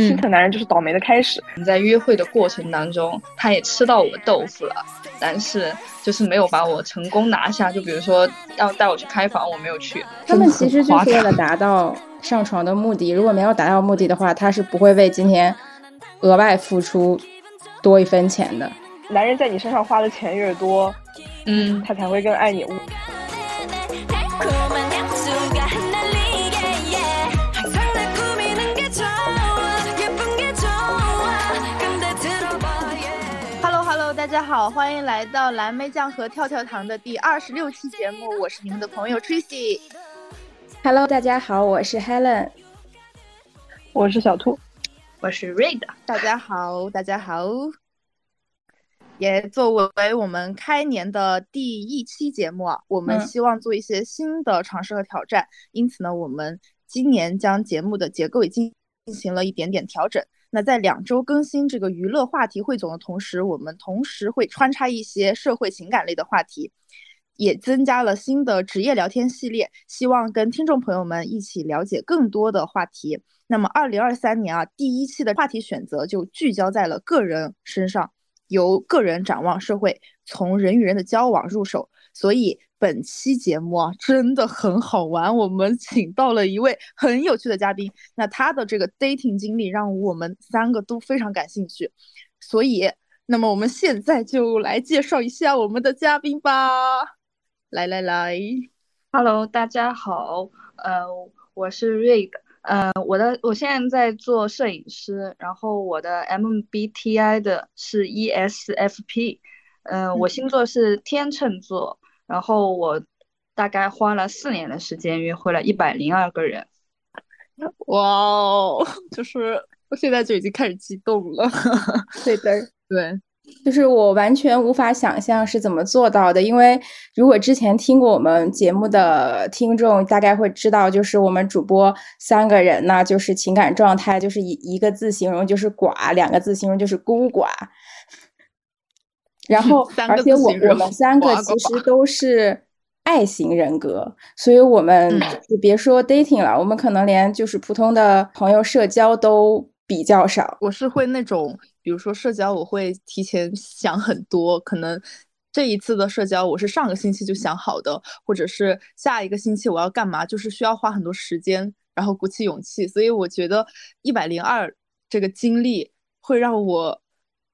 心疼男人就是倒霉的开始。在约会的过程当中，他也吃到我豆腐了，但是就是没有把我成功拿下。就比如说要带我去开房，我没有去。他们其实就是为了达到上床的目的，如果没有达到目的的话，他是不会为今天额外付出多一分钱的。男人在你身上花的钱越多，嗯，他才会更爱你。家好，欢迎来到蓝莓酱和跳跳糖的第二十六期节目，我是你们的朋友 Tracy。Hello，大家好，我是 Helen，我是小兔，我是 Red。大家好，大家好。也作为我们开年的第一期节目啊，我们希望做一些新的尝试和挑战，因此呢，我们今年将节目的结构已经进行了一点点调整。那在两周更新这个娱乐话题汇总的同时，我们同时会穿插一些社会情感类的话题，也增加了新的职业聊天系列，希望跟听众朋友们一起了解更多的话题。那么，二零二三年啊，第一期的话题选择就聚焦在了个人身上，由个人展望社会，从人与人的交往入手，所以。本期节目啊，真的很好玩。我们请到了一位很有趣的嘉宾，那他的这个 dating 经历让我们三个都非常感兴趣。所以，那么我们现在就来介绍一下我们的嘉宾吧。来来来，Hello，大家好，呃，我是 Rig，呃，我的我现在在做摄影师，然后我的 MBTI 的是 ESFP，嗯，我星座是天秤座。然后我大概花了四年的时间约会了一百零二个人，哇哦！就是我现在就已经开始激动了。对的，对，就是我完全无法想象是怎么做到的，因为如果之前听过我们节目的听众大概会知道，就是我们主播三个人呢，就是情感状态就是一一个字形容就是寡，两个字形容就是孤寡。然后，而且我我们三个其实都是爱型人格，所以我们就别说 dating 了，我们可能连就是普通的朋友社交都比较少。我是会那种，比如说社交，我会提前想很多，可能这一次的社交我是上个星期就想好的，或者是下一个星期我要干嘛，就是需要花很多时间，然后鼓起勇气。所以我觉得一百零二这个经历会让我。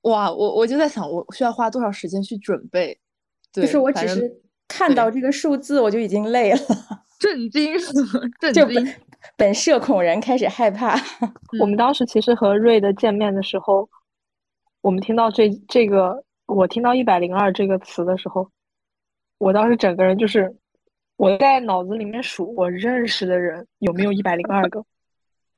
哇，我我就在想，我需要花多少时间去准备？就是我只是看到这个数字，我就已经累了，震惊，震惊。本社恐人开始害怕。我们当时其实和瑞的见面的时候，我们听到这这个，我听到一百零二这个词的时候，我当时整个人就是我在脑子里面数我认识的人有没有一百零二个。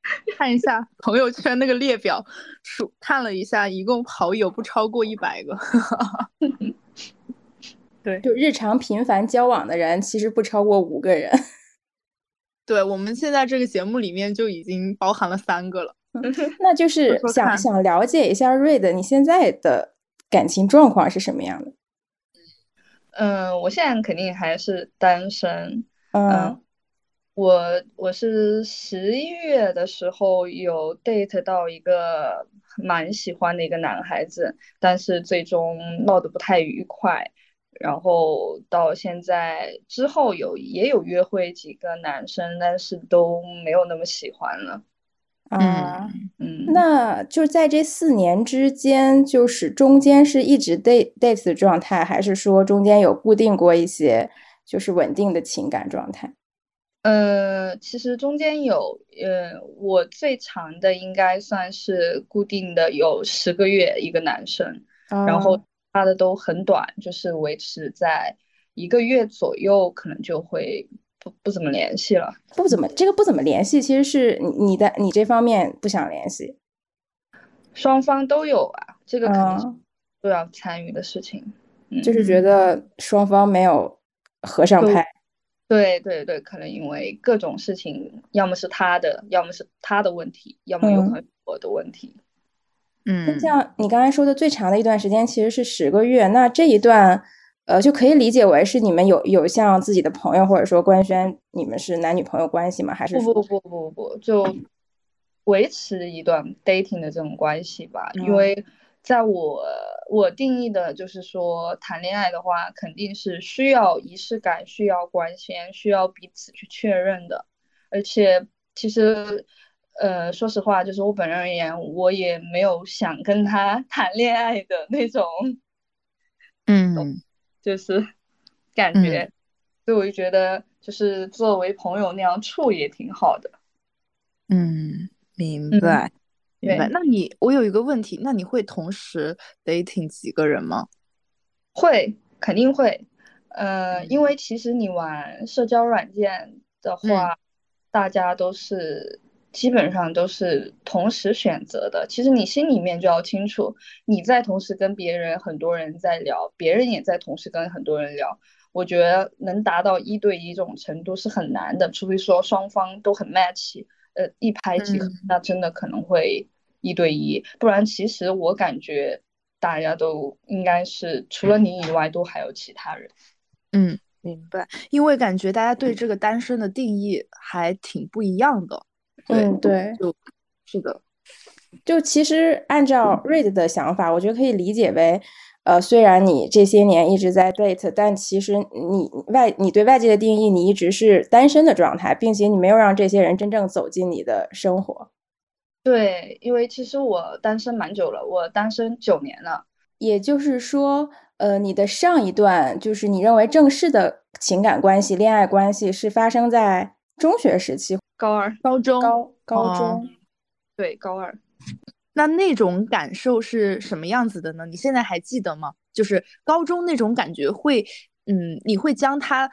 看一下朋友圈那个列表，数看了一下，一共好友不超过一百个。对，就日常频繁交往的人，其实不超过五个人。对，我们现在这个节目里面就已经包含了三个了。那就是想想了解一下瑞的，你现在的感情状况是什么样的？嗯，我现在肯定还是单身。嗯。我我是十一月的时候有 date 到一个蛮喜欢的一个男孩子，但是最终闹得不太愉快。然后到现在之后有也有约会几个男生，但是都没有那么喜欢了。啊，嗯，那就在这四年之间，就是中间是一直 date date 的状态，还是说中间有固定过一些就是稳定的情感状态？呃，其实中间有，呃，我最长的应该算是固定的有十个月一个男生，然后他的都很短，就是维持在一个月左右，可能就会不不怎么联系了。不怎么，这个不怎么联系，其实是你的你这方面不想联系，双方都有啊，这个肯定都要参与的事情，就是觉得双方没有合上拍。对对对，可能因为各种事情，要么是他的，要么是他的问题，要么有可能我的问题。嗯，像你刚才说的最长的一段时间其实是十个月，那这一段呃就可以理解为是你们有有像自己的朋友或者说官宣你们是男女朋友关系吗？还是不不不不不就维持一段 dating 的这种关系吧，因为在我我定义的就是说，谈恋爱的话肯定是需要仪式感，需要关心，需要彼此去确认的。而且其实，呃，说实话，就是我本人而言，我也没有想跟他 谈恋爱的那种，嗯，就是感觉，所以我就觉得，就是作为朋友那样处也挺好的。嗯。明白，明白。那你我有一个问题，那你会同时 dating 几个人吗？会，肯定会。呃，因为其实你玩社交软件的话，大家都是基本上都是同时选择的。其实你心里面就要清楚，你在同时跟别人很多人在聊，别人也在同时跟很多人聊。我觉得能达到一对一这种程度是很难的，除非说双方都很 match。呃，一拍即合，那真的可能会一对一，不然其实我感觉大家都应该是除了你以外，都还有其他人。嗯，明白。因为感觉大家对这个单身的定义还挺不一样的。嗯，对，就是的。就其实按照 Reid 的想法，我觉得可以理解为。呃，虽然你这些年一直在 date，但其实你外你对外界的定义，你一直是单身的状态，并且你没有让这些人真正走进你的生活。对，因为其实我单身蛮久了，我单身九年了。也就是说，呃，你的上一段就是你认为正式的情感关系、恋爱关系是发生在中学时期，高二、高中、高高中，对，高二。那那种感受是什么样子的呢？你现在还记得吗？就是高中那种感觉会，嗯，你会将它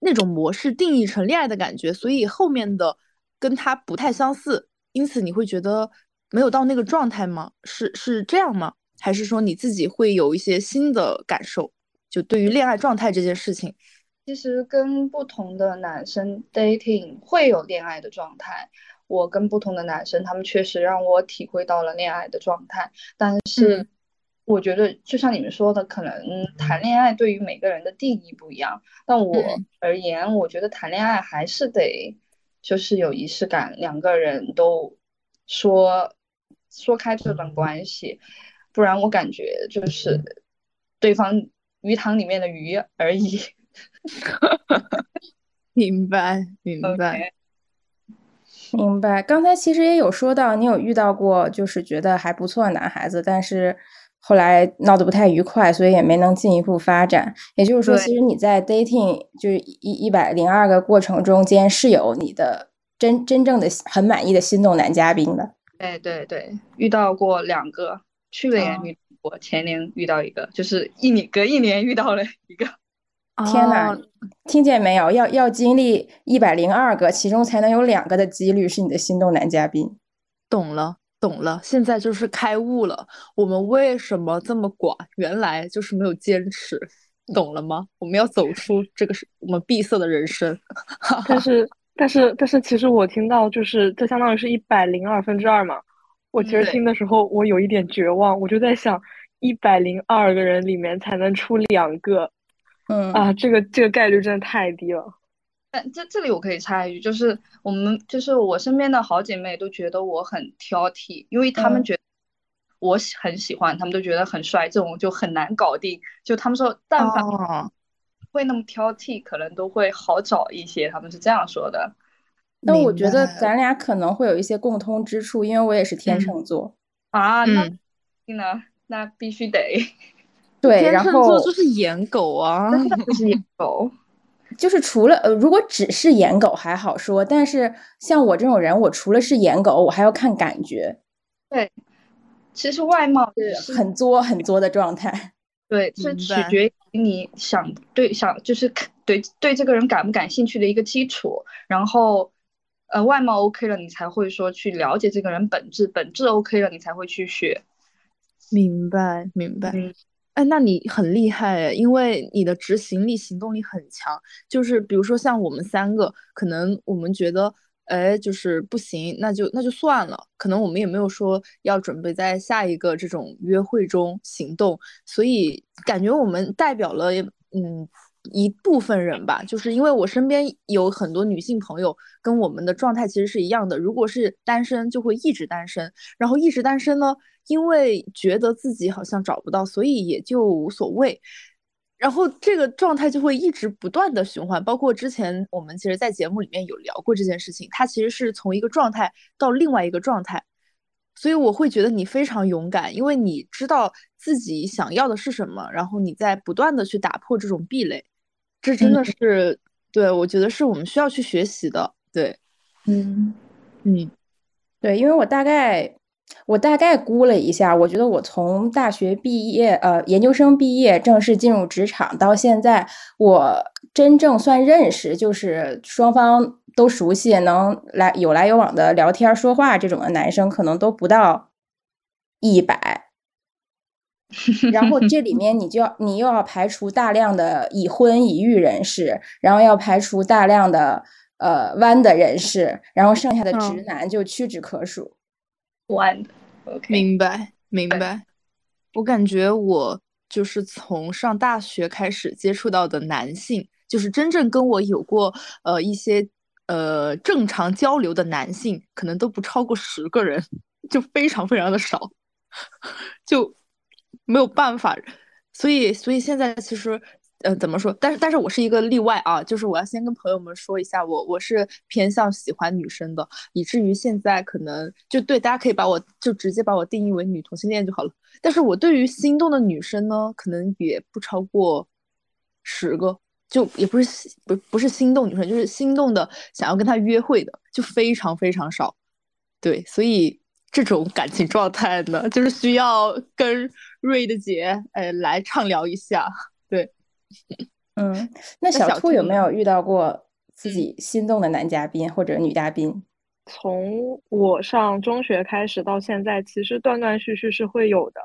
那种模式定义成恋爱的感觉，所以后面的跟它不太相似，因此你会觉得没有到那个状态吗？是是这样吗？还是说你自己会有一些新的感受？就对于恋爱状态这件事情，其实跟不同的男生 dating 会有恋爱的状态。我跟不同的男生，他们确实让我体会到了恋爱的状态。但是，我觉得就像你们说的，可能谈恋爱对于每个人的定义不一样。但我而言，我觉得谈恋爱还是得就是有仪式感，两个人都说说开这段关系，不然我感觉就是对方鱼塘里面的鱼而已。明白，明白。明白，刚才其实也有说到，你有遇到过就是觉得还不错的男孩子，但是后来闹得不太愉快，所以也没能进一步发展。也就是说，其实你在 dating 就是一一百零二个过程中间是有你的真真正的很满意的心动男嘉宾的。对对对，遇到过两个，去年遇过，前年遇到一个，就是一年隔一年遇到了一个。天哪，听见没有？要要经历一百零二个，其中才能有两个的几率是你的心动男嘉宾。懂了，懂了，现在就是开悟了。我们为什么这么寡？原来就是没有坚持，懂了吗？我们要走出这个是我们闭塞的人生。但是，但是，但是，其实我听到就是这相当于是一百零二分之二嘛。我其实听的时候，我有一点绝望，我就在想，一百零二个人里面才能出两个。嗯啊，这个这个概率真的太低了。但这这里我可以插一句，就是我们就是我身边的好姐妹都觉得我很挑剔，因为他们觉得我喜很喜欢，他们都觉得很帅，这种就很难搞定。就他们说，但凡会那么挑剔，可能都会好找一些。他们是这样说的。那我觉得咱俩可能会有一些共通之处，因为我也是天秤座啊。那那那必须得。对，然后就是颜狗啊，就是颜狗，就是除了呃，如果只是颜狗还好说，但是像我这种人，我除了是颜狗，我还要看感觉。对，其实外貌是很作很作的状态。对，是取决于你想对想就是对对这个人感不感兴趣的一个基础。然后呃，外貌 OK 了，你才会说去了解这个人本质，本质 OK 了，你才会去学。明白，明白。哎，那你很厉害，因为你的执行力、行动力很强。就是比如说像我们三个，可能我们觉得，哎，就是不行，那就那就算了。可能我们也没有说要准备在下一个这种约会中行动，所以感觉我们代表了，嗯，一部分人吧，就是因为我身边有很多女性朋友，跟我们的状态其实是一样的。如果是单身，就会一直单身，然后一直单身呢，因为觉得自己好像找不到，所以也就无所谓。然后这个状态就会一直不断的循环。包括之前我们其实，在节目里面有聊过这件事情，它其实是从一个状态到另外一个状态。所以我会觉得你非常勇敢，因为你知道自己想要的是什么，然后你在不断的去打破这种壁垒。这真的是，对我觉得是我们需要去学习的。对，嗯嗯，对，因为我大概我大概估了一下，我觉得我从大学毕业，呃，研究生毕业，正式进入职场到现在，我真正算认识，就是双方都熟悉，能来有来有往的聊天说话这种的男生，可能都不到一百。然后这里面你就要你又要排除大量的已婚已育人士，然后要排除大量的呃弯的人士，然后剩下的直男就屈指可数。弯的，OK，明白明白。我感觉我就是从上大学开始接触到的男性，就是真正跟我有过呃一些呃正常交流的男性，可能都不超过十个人，就非常非常的少，就。没有办法，所以所以现在其实，呃，怎么说？但是但是我是一个例外啊，就是我要先跟朋友们说一下，我我是偏向喜欢女生的，以至于现在可能就对大家可以把我就直接把我定义为女同性恋就好了。但是我对于心动的女生呢，可能也不超过十个，就也不是不不是心动女生，就是心动的想要跟她约会的，就非常非常少。对，所以。这种感情状态呢，就是需要跟瑞的姐，哎，来畅聊一下。对，嗯，那小兔有没有遇到过自己心动的男嘉宾或者女嘉宾？从我上中学开始到现在，其实断断续续是会有的。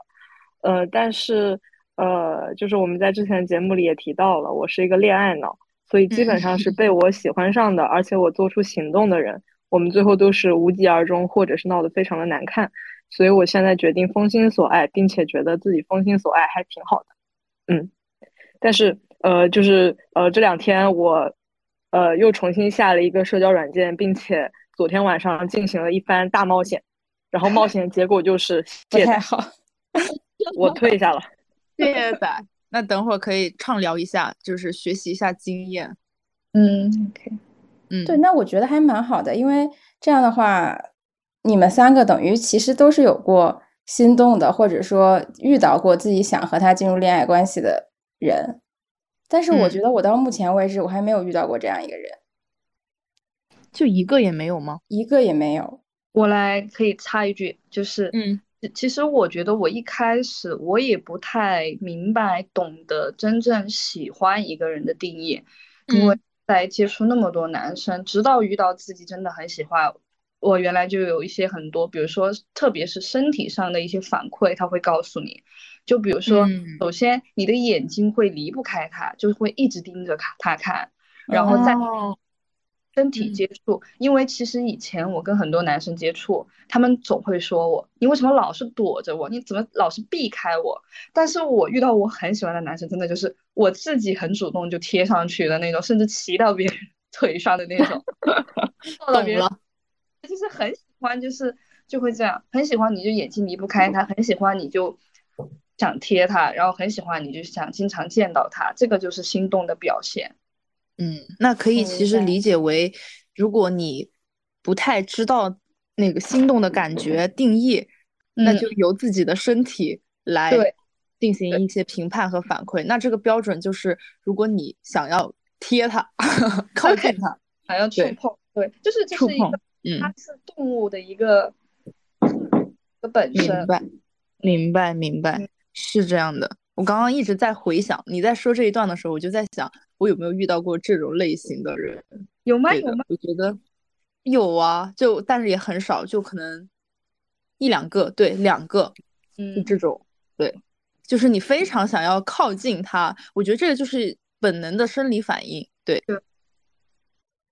呃，但是呃，就是我们在之前节目里也提到了，我是一个恋爱脑，所以基本上是 被我喜欢上的，而且我做出行动的人。我们最后都是无疾而终，或者是闹得非常的难看，所以我现在决定封心所爱，并且觉得自己封心所爱还挺好的，嗯，但是呃，就是呃这两天我呃又重新下了一个社交软件，并且昨天晚上进行了一番大冒险，然后冒险结果就是 不太好，我退下了，谢谢仔，那等会儿可以畅聊一下，就是学习一下经验，嗯，OK。嗯，对，那我觉得还蛮好的，因为这样的话，你们三个等于其实都是有过心动的，或者说遇到过自己想和他进入恋爱关系的人。但是我觉得我到目前为止，我还没有遇到过这样一个人，就一个也没有吗？一个也没有。我来可以插一句，就是，嗯，其实我觉得我一开始我也不太明白、懂得真正喜欢一个人的定义，因为。在接触那么多男生，直到遇到自己真的很喜欢，我原来就有一些很多，比如说特别是身体上的一些反馈，他会告诉你，就比如说，首先你的眼睛会离不开他，就会一直盯着他他看，然后再。身体接触，因为其实以前我跟很多男生接触，他们总会说我，你为什么老是躲着我？你怎么老是避开我？但是我遇到我很喜欢的男生，真的就是我自己很主动就贴上去的那种，甚至骑到别人 腿上的那种。懂了，就是很喜欢，就是就会这样，很喜欢你就眼睛离不开他，很喜欢你就想贴他，然后很喜欢你就想经常见到他，这个就是心动的表现。嗯，那可以其实理解为，如果你不太知道那个心动的感觉定义，那就由自己的身体来进行一些评判和反馈。那这个标准就是，如果你想要贴它、靠近它，还要触碰，对，就是这是一个，它是动物的一个的本身。明白，明白，明白，是这样的。我刚刚一直在回想你在说这一段的时候，我就在想。我有没有遇到过这种类型的人？有吗？有吗？我觉得有啊，就但是也很少，就可能一两个，对，两个，嗯，这种，对，就是你非常想要靠近他，我觉得这个就是本能的生理反应，对，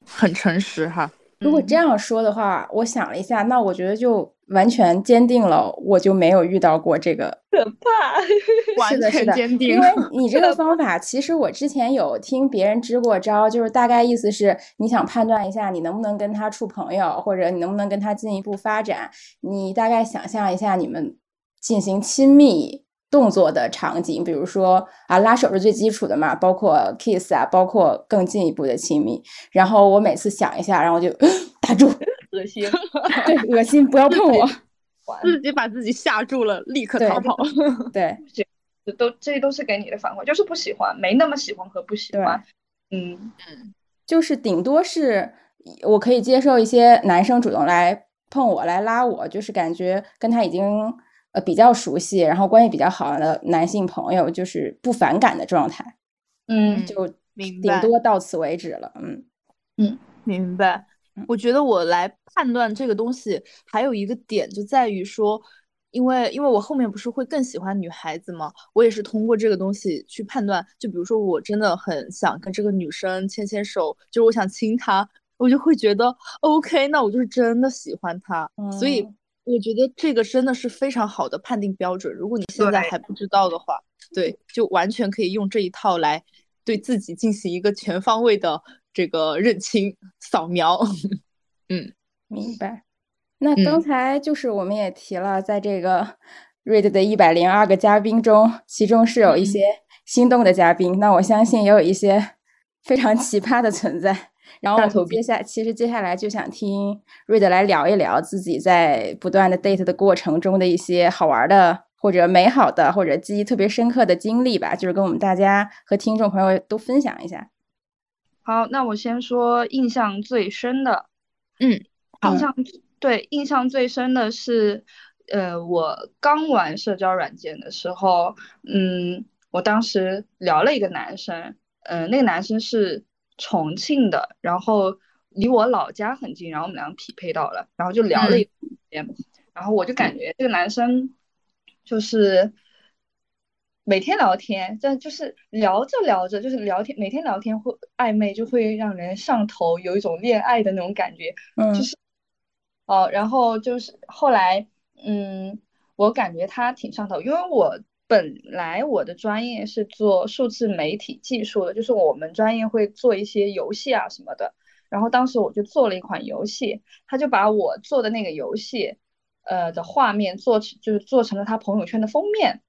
很诚实哈，如果这样说的话，我想了一下，那我觉得就完全坚定了，我就没有遇到过这个可怕，完全坚定。因为你这个方法，其实我之前有听别人支过招，就是大概意思是，你想判断一下你能不能跟他处朋友，或者你能不能跟他进一步发展，你大概想象一下你们进行亲密。动作的场景，比如说啊，拉手是最基础的嘛，包括 kiss 啊，包括更进一步的亲密。然后我每次想一下，然后就 打住，恶心，对，恶心，不要碰 我，自己把自己吓住了，立刻逃跑。对，这都这都是给你的反馈，就是不喜欢，没那么喜欢和不喜欢。嗯嗯，就是顶多是我可以接受一些男生主动来碰我，来拉我，就是感觉跟他已经。呃，比较熟悉，然后关系比较好的男性朋友，就是不反感的状态，嗯，就顶多到此为止了，嗯嗯，明白。我觉得我来判断这个东西，还有一个点就在于说，因为因为我后面不是会更喜欢女孩子吗？我也是通过这个东西去判断。就比如说，我真的很想跟这个女生牵牵手，就是我想亲她，我就会觉得 OK，那我就是真的喜欢她，所以。我觉得这个真的是非常好的判定标准。如果你现在还不知道的话，对，就完全可以用这一套来对自己进行一个全方位的这个认清扫描。嗯，明白。那刚才就是我们也提了，在这个 read 的一百零二个嘉宾中，其中是有一些心动的嘉宾。那我相信也有一些非常奇葩的存在。然后接下其实接下来就想听瑞德来聊一聊自己在不断的 date 的过程中的一些好玩的或者美好的或者记忆特别深刻的经历吧，就是跟我们大家和听众朋友都分享一下。好，那我先说印象最深的，嗯，印象对印象最深的是，呃，我刚玩社交软件的时候，嗯，我当时聊了一个男生，嗯，那个男生是。重庆的，然后离我老家很近，然后我们俩匹配到了，然后就聊了一天，然后我就感觉这个男生就是每天聊天，但就是聊着聊着就是聊天，每天聊天会暧昧，就会让人上头，有一种恋爱的那种感觉，嗯，就是哦，然后就是后来，嗯，我感觉他挺上头，因为我。本来我的专业是做数字媒体技术的，就是我们专业会做一些游戏啊什么的。然后当时我就做了一款游戏，他就把我做的那个游戏，呃的画面做成，就是做成了他朋友圈的封面。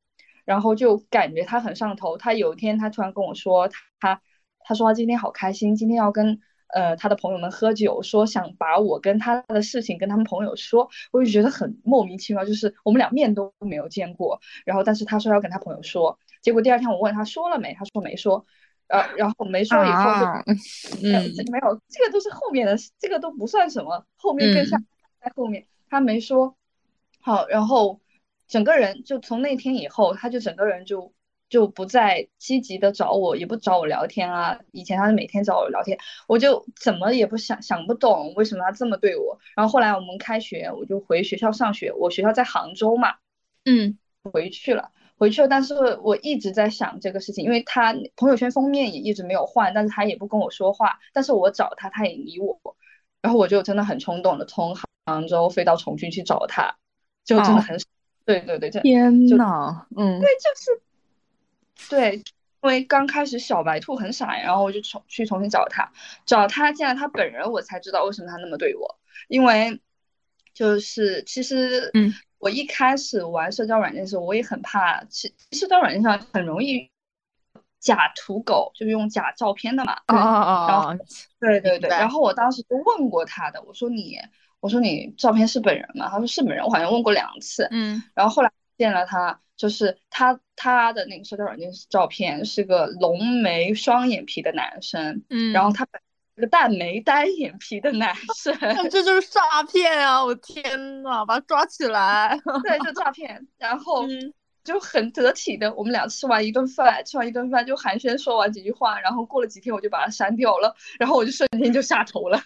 然后就感觉他很上头。他有一天他突然跟我说，他他说他今天好开心，今天要跟。呃，他的朋友们喝酒，说想把我跟他的事情跟他们朋友说，我就觉得很莫名其妙，就是我们俩面都没有见过，然后但是他说要跟他朋友说，结果第二天我问他说了没，他说没说，呃，然后没说以后就，嗯，没有，这个都是后面的，这个都不算什么，后面更像 在后面，他没说，好，然后整个人就从那天以后，他就整个人就。就不再积极的找我，也不找我聊天啊。以前他是每天找我聊天，我就怎么也不想想不懂为什么他这么对我。然后后来我们开学，我就回学校上学。我学校在杭州嘛，嗯，回去了，回去了。但是我一直在想这个事情，因为他朋友圈封面也一直没有换，但是他也不跟我说话。但是我找他，他也理我。然后我就真的很冲动的从杭州飞到重庆去找他，就真的很，对对对，天呐，嗯，对，就是。对，因为刚开始小白兔很傻，然后我就重去重新找他，找他见了他本人，我才知道为什么他那么对我。因为就是其实，嗯，我一开始玩社交软件的时候，我也很怕，其社交软件上很容易假土狗，就是用假照片的嘛。哦哦哦。对对对。然后我当时就问过他的，我说你，我说你照片是本人吗？他说是本人。我好像问过两次。嗯。然后后来见了他。就是他他的那个社交软件照片是个浓眉双眼皮的男生，嗯，然后他本是个淡眉单眼皮的男生，这就是诈骗啊！我天呐，把他抓起来！对，就诈骗。然 后就很得体的，我们俩吃完一顿饭，吃完一顿饭就寒暄说完几句话，然后过了几天我就把他删掉了，然后我就瞬间就下头了。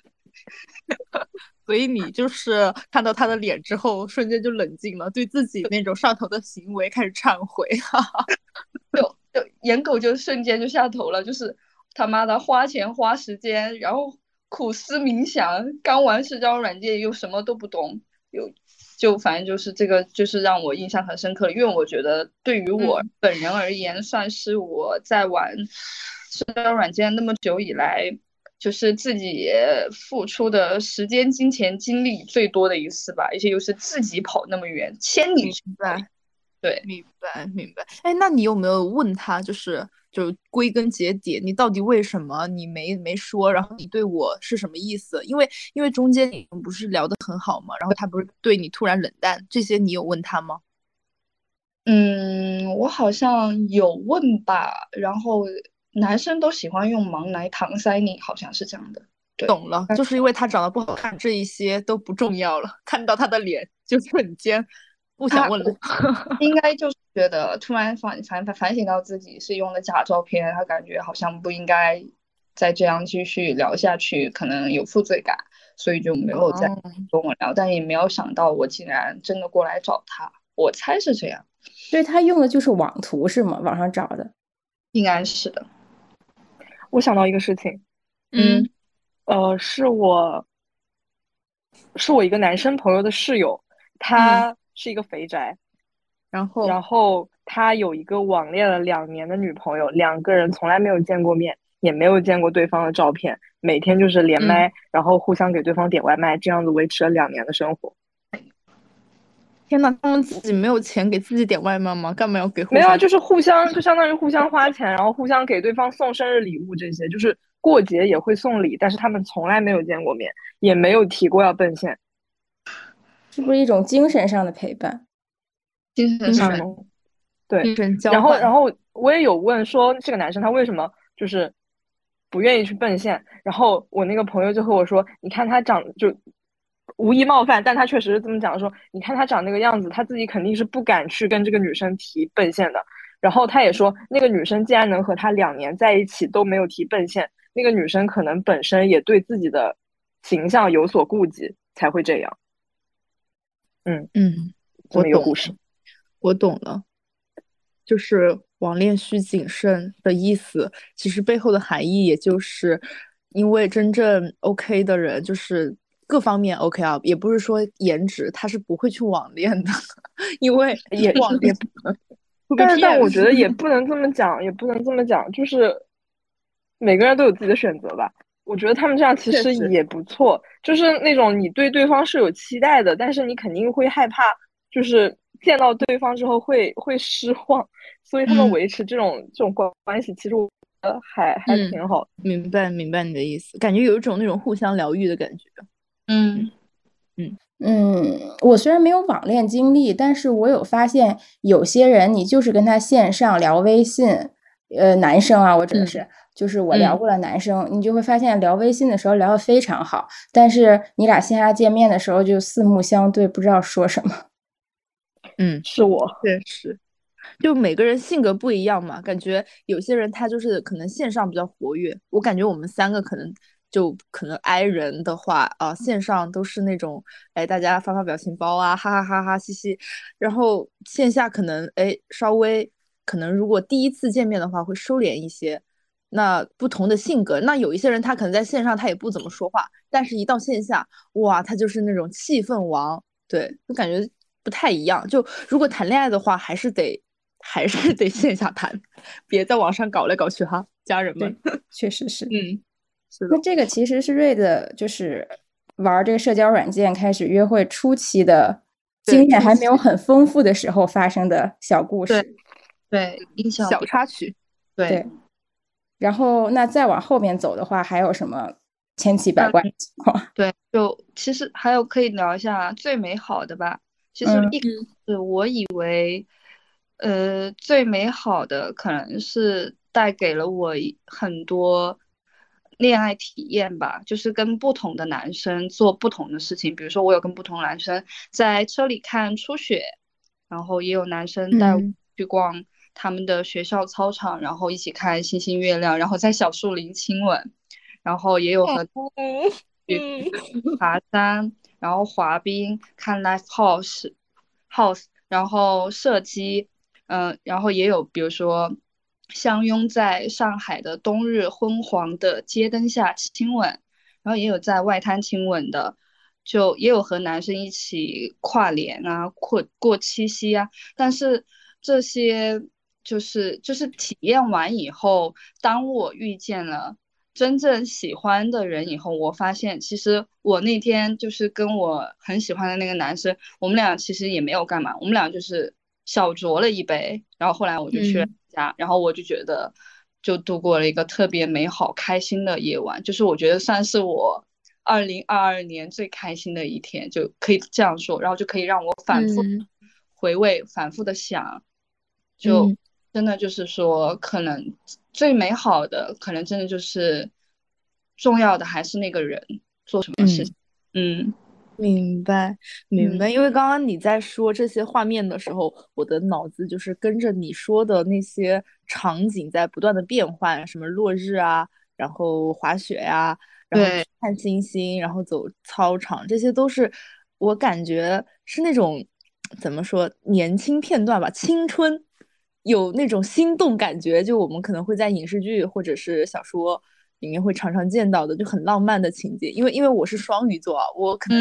所以你就是看到他的脸之后，瞬间就冷静了，对自己那种上头的行为开始忏悔，就就颜狗就瞬间就下头了，就是他妈的花钱花时间，然后苦思冥想，刚玩社交软件又什么都不懂，有就反正就是这个，就是让我印象很深刻。因为我觉得对于我本人而言，算是我在玩社交软件那么久以来，就是自己付出的时间、金钱、精力最多的一次吧。而且又是自己跑那么远，千里之外。对，明白明白。哎，那你有没有问他，就是就归根结底，你到底为什么你没没说？然后你对我是什么意思？因为因为中间你们不是聊得很好吗？然后他不是对你突然冷淡，这些你有问他吗？嗯，我好像有问吧。然后男生都喜欢用忙来搪塞你，好像是这样的。懂了，就是因为他长得不好看，这一些都不重要了。看到他的脸就瞬间。不想问了，应该就是觉得突然反反反反省到自己是用的假照片，他感觉好像不应该再这样继续聊下去，可能有负罪感，所以就没有再跟我聊。但也没有想到我竟然真的过来找他，我猜是这样。所以他用的就是网图是吗？网上找的，应该是的。我想到一个事情，嗯，呃，是我是我一个男生朋友的室友，他。是一个肥宅，然后然后他有一个网恋了两年的女朋友，两个人从来没有见过面，也没有见过对方的照片，每天就是连麦，然后互相给对方点外卖，这样子维持了两年的生活。天呐，他们自己没有钱给自己点外卖吗？干嘛要给？没有，就是互相，就相当于互相花钱，然后互相给对方送生日礼物，这些就是过节也会送礼，但是他们从来没有见过面，也没有提过要奔现。是不是一种精神上的陪伴？精神上的，对。然后，然后我也有问说，这个男生他为什么就是不愿意去奔现？然后我那个朋友就和我说：“你看他长就无意冒犯，但他确实是这么讲说，你看他长那个样子，他自己肯定是不敢去跟这个女生提奔现的。然后他也说，那个女生既然能和他两年在一起都没有提奔现，那个女生可能本身也对自己的形象有所顾忌，才会这样。”嗯嗯，这么一个故事，我懂了，就是网恋需谨慎的意思。其实背后的含义，也就是因为真正 OK 的人，就是各方面 OK 啊，也不是说颜值，他是不会去网恋的，因为也网恋。但是，但我觉得也 不能这么讲，也不能这么讲，就是每个人都有自己的选择吧。我觉得他们这样其实也不错，就是那种你对对方是有期待的，但是你肯定会害怕，就是见到对方之后会会失望，所以他们维持这种这种关关系，其实我觉得还还挺好。明白明白你的意思，感觉有一种那种互相疗愈的感觉。嗯嗯嗯，我虽然没有网恋经历，但是我有发现有些人，你就是跟他线上聊微信，呃，男生啊，我指的是。就是我聊过了男生，你就会发现聊微信的时候聊得非常好，但是你俩线下见面的时候就四目相对，不知道说什么。嗯，是我，确实，就每个人性格不一样嘛，感觉有些人他就是可能线上比较活跃，我感觉我们三个可能就可能 I 人的话啊，线上都是那种哎大家发发表情包啊，哈哈哈哈嘻嘻，然后线下可能哎稍微可能如果第一次见面的话会收敛一些。那不同的性格，那有一些人他可能在线上他也不怎么说话，但是一到线下，哇，他就是那种气氛王，对，就感觉不太一样。就如果谈恋爱的话，还是得还是 得线下谈，别在网上搞来搞去哈，家人们。确实是，嗯，是。那这个其实是瑞的，就是玩这个社交软件开始约会初期的经验还没有很丰富的时候发生的小故事，对，印象小插曲，对。然后，那再往后面走的话，还有什么千奇百怪的情况？对，就其实还有可以聊一下最美好的吧。其实一开始我以为，呃，最美好的可能是带给了我很多恋爱体验吧，就是跟不同的男生做不同的事情。比如说，我有跟不同男生在车里看初雪，然后也有男生带我去逛。他们的学校操场，然后一起看星星月亮，然后在小树林亲吻，然后也有和去爬山，然后滑冰，看 live house house，然后射击，嗯，然后也有比如说相拥在上海的冬日昏黄的街灯下亲吻，然后也有在外滩亲吻的，就也有和男生一起跨年啊，过过七夕啊。但是这些就是就是体验完以后，当我遇见了真正喜欢的人以后，我发现其实我那天就是跟我很喜欢的那个男生，我们俩其实也没有干嘛，我们俩就是小酌了一杯，然后后来我就去家，然后我就觉得。就度过了一个特别美好、开心的夜晚，就是我觉得算是我二零二二年最开心的一天，就可以这样说，然后就可以让我反复回味、反复的想，就真的就是说，可能最美好的，可能真的就是重要的还是那个人做什么事情，嗯。明白，明白。因为刚刚你在说这些画面的时候，我的脑子就是跟着你说的那些场景在不断的变换，什么落日啊，然后滑雪呀，然后看星星，然后走操场，这些都是我感觉是那种怎么说年轻片段吧，青春有那种心动感觉，就我们可能会在影视剧或者是小说里面会常常见到的，就很浪漫的情节。因为因为我是双鱼座啊，我可能。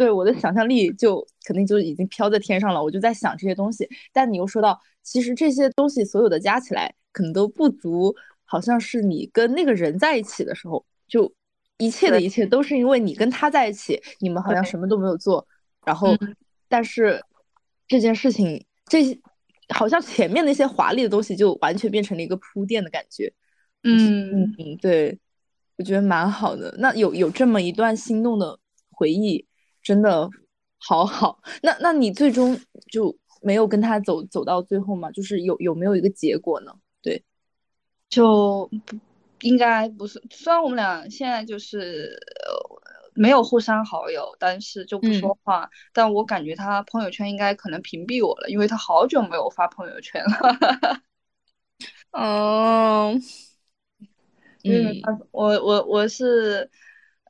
对我的想象力就肯定就已经飘在天上了，我就在想这些东西。但你又说到，其实这些东西所有的加起来，可能都不足，好像是你跟那个人在一起的时候，就一切的一切都是因为你跟他在一起，你们好像什么都没有做。然后，但是这件事情，这好像前面那些华丽的东西就完全变成了一个铺垫的感觉。嗯嗯嗯，对，我觉得蛮好的。那有有这么一段心动的回忆。真的好好，那那你最终就没有跟他走走到最后吗？就是有有没有一个结果呢？对，就不应该不是。虽然我们俩现在就是没有互删好友，但是就不说话。但我感觉他朋友圈应该可能屏蔽我了，因为他好久没有发朋友圈了。哦，嗯，我我我是。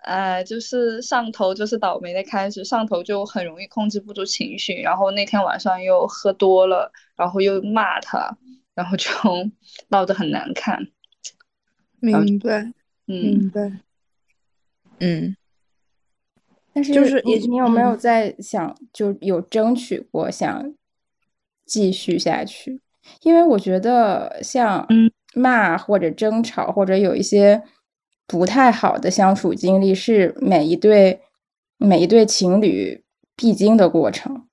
呃，就是上头就是倒霉的开始，上头就很容易控制不住情绪，然后那天晚上又喝多了，然后又骂他，然后就 闹得很难看。明白，明白，嗯。但是就是你有没有在想，就有争取过想继续下去？因为我觉得像骂或者争吵或者有一些。不太好的相处经历是每一对每一对情侣必经的过程。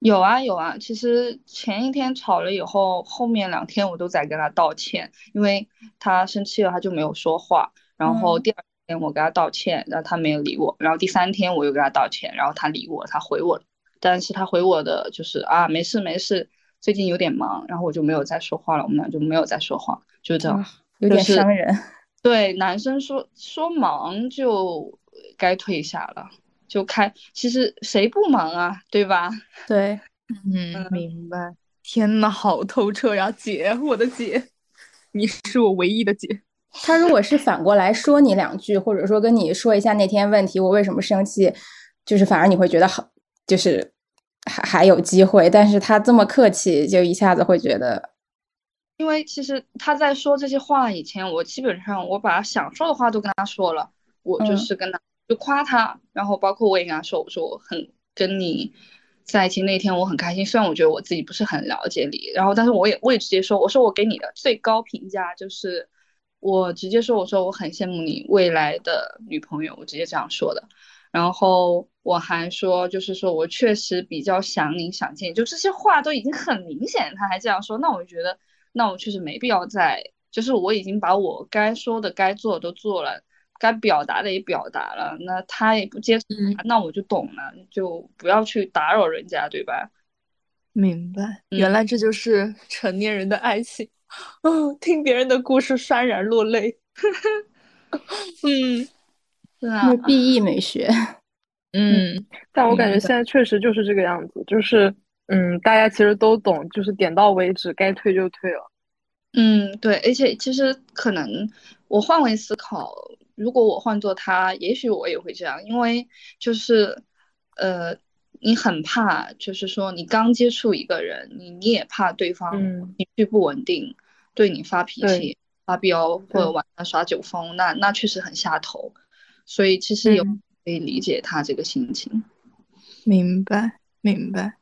有啊有啊，其实前一天吵了以后，后面两天我都在跟他道歉，因为他生气了，他就没有说话。然后第二天我给他道歉，然后他没有理我。然后第三天我又给他道歉，然后他理我，他回我，但是他回我的就是啊没事没事，最近有点忙，然后我就没有再说话了，我们俩就没有再说话，就这样，有点伤人。对，男生说说忙就该退下了，就开。其实谁不忙啊，对吧？对，嗯，明白。天呐，好透彻呀，姐，我的姐，你是我唯一的姐。他如果是反过来说你两句，或者说跟你说一下那天问题，我为什么生气，就是反而你会觉得好，就是还还有机会。但是他这么客气，就一下子会觉得。因为其实他在说这些话以前，我基本上我把想说的话都跟他说了，我就是跟他就夸他，然后包括我也跟他说，我说我很跟你在一起那天我很开心，虽然我觉得我自己不是很了解你，然后但是我也我也直接说，我说我给你的最高评价就是我直接说我说我很羡慕你未来的女朋友，我直接这样说的，然后我还说就是说我确实比较想你想见，就这些话都已经很明显，他还这样说，那我就觉得。那我确实没必要再，就是我已经把我该说的、该做的都做了，该表达的也表达了，那他也不接受，那我就懂了，就不要去打扰人家，对吧？明白，原来这就是成年人的爱情，哦，听别人的故事潸然落泪，嗯，是啊，B E 美学，嗯，但我感觉现在确实就是这个样子，就是。嗯，大家其实都懂，就是点到为止，该退就退了。嗯，对，而且其实可能我换位思考，如果我换做他，也许我也会这样，因为就是，呃，你很怕，就是说你刚接触一个人，你你也怕对方情绪不稳定，对你发脾气、发飙或者晚上耍酒疯，那那确实很下头。所以其实也可以理解他这个心情。明白，明白。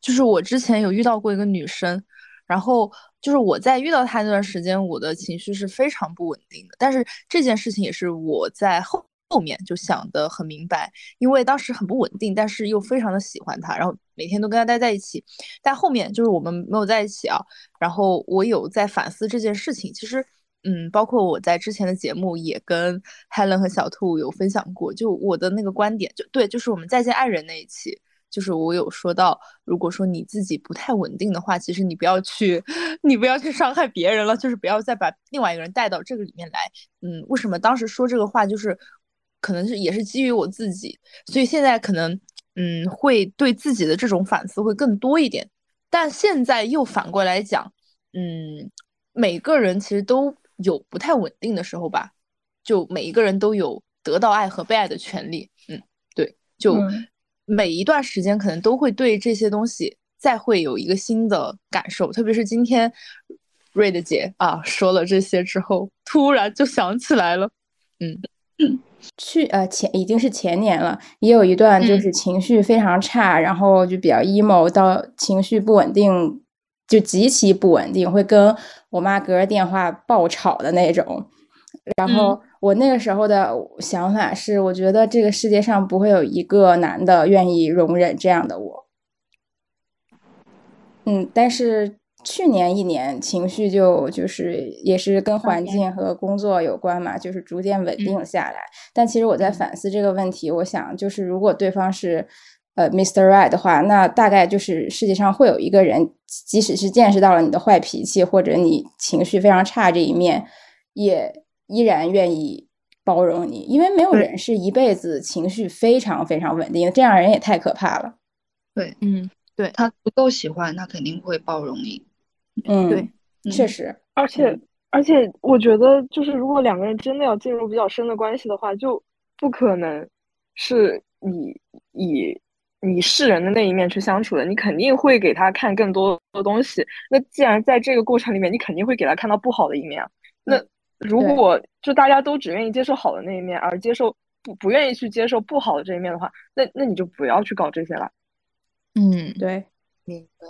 就是我之前有遇到过一个女生，然后就是我在遇到她那段时间，我的情绪是非常不稳定的。但是这件事情也是我在后后面就想的很明白，因为当时很不稳定，但是又非常的喜欢她，然后每天都跟她待在一起。但后面就是我们没有在一起啊，然后我有在反思这件事情。其实，嗯，包括我在之前的节目也跟 Helen 和小兔有分享过，就我的那个观点，就对，就是我们再见爱人那一期。就是我有说到，如果说你自己不太稳定的话，其实你不要去，你不要去伤害别人了，就是不要再把另外一个人带到这个里面来。嗯，为什么当时说这个话，就是可能是也是基于我自己，所以现在可能嗯会对自己的这种反思会更多一点。但现在又反过来讲，嗯，每个人其实都有不太稳定的时候吧，就每一个人都有得到爱和被爱的权利。嗯，对，就。每一段时间可能都会对这些东西再会有一个新的感受，特别是今天瑞的姐啊说了这些之后，突然就想起来了，嗯，去呃前已经是前年了，也有一段就是情绪非常差，然后就比较 emo 到情绪不稳定，就极其不稳定，会跟我妈隔着电话爆吵的那种，然后。我那个时候的想法是，我觉得这个世界上不会有一个男的愿意容忍这样的我。嗯，但是去年一年情绪就就是也是跟环境和工作有关嘛，就是逐渐稳定下来。但其实我在反思这个问题，我想就是如果对方是呃 Mr. Right 的话，那大概就是世界上会有一个人，即使是见识到了你的坏脾气或者你情绪非常差这一面，也。依然愿意包容你，因为没有人是一辈子情绪非常非常稳定，这样人也太可怕了。对，嗯，对他不够喜欢，他肯定会包容你。嗯，对，确实。而且，而且，我觉得，就是如果两个人真的要进入比较深的关系的话，就不可能是你以你世人的那一面去相处的，你肯定会给他看更多的东西。那既然在这个过程里面，你肯定会给他看到不好的一面，那。如果就大家都只愿意接受好的那一面，而接受不不愿意去接受不好的这一面的话，那那你就不要去搞这些了。嗯，对，明白。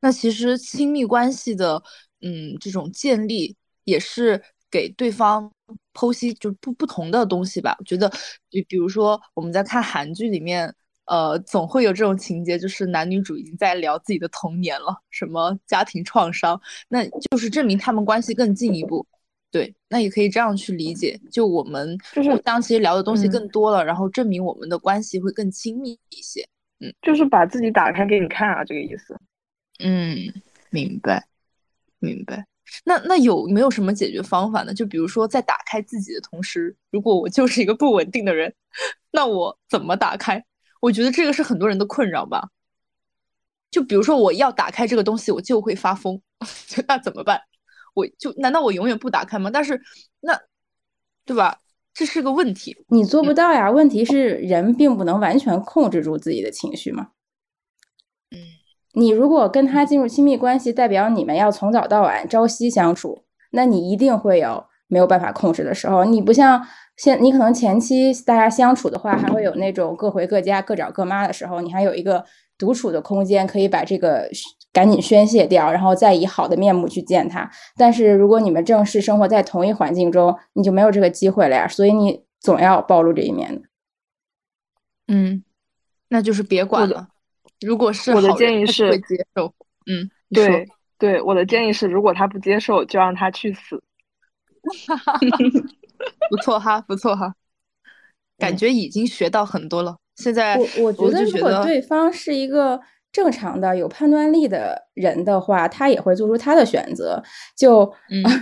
那其实亲密关系的，嗯，这种建立也是给对方剖析就不不同的东西吧。我觉得，比比如说我们在看韩剧里面，呃，总会有这种情节，就是男女主已经在聊自己的童年了，什么家庭创伤，那就是证明他们关系更进一步。对，那也可以这样去理解，就我们就是当其实聊的东西更多了，然后证明我们的关系会更亲密一些。嗯，就是把自己打开给你看啊，这个意思。嗯，明白，明白。那那有没有什么解决方法呢？就比如说在打开自己的同时，如果我就是一个不稳定的人，那我怎么打开？我觉得这个是很多人的困扰吧。就比如说我要打开这个东西，我就会发疯，那怎么办？我就难道我永远不打开吗？但是那，对吧？这是个问题。你做不到呀。问题是人并不能完全控制住自己的情绪嘛。嗯，你如果跟他进入亲密关系，代表你们要从早到晚朝夕相处，那你一定会有没有办法控制的时候。你不像现，你可能前期大家相处的话，还会有那种各回各家、各找各妈的时候，你还有一个独处的空间，可以把这个。赶紧宣泄掉，然后再以好的面目去见他。但是如果你们正式生活在同一环境中，你就没有这个机会了呀。所以你总要暴露这一面的。嗯，那就是别管了。如果是我的建议是接受。嗯，对对，我的建议是，如果他不接受，就让他去死。不错哈，不错哈，感觉已经学到很多了。现在我我觉得，如果对方是一个。正常的有判断力的人的话，他也会做出他的选择。就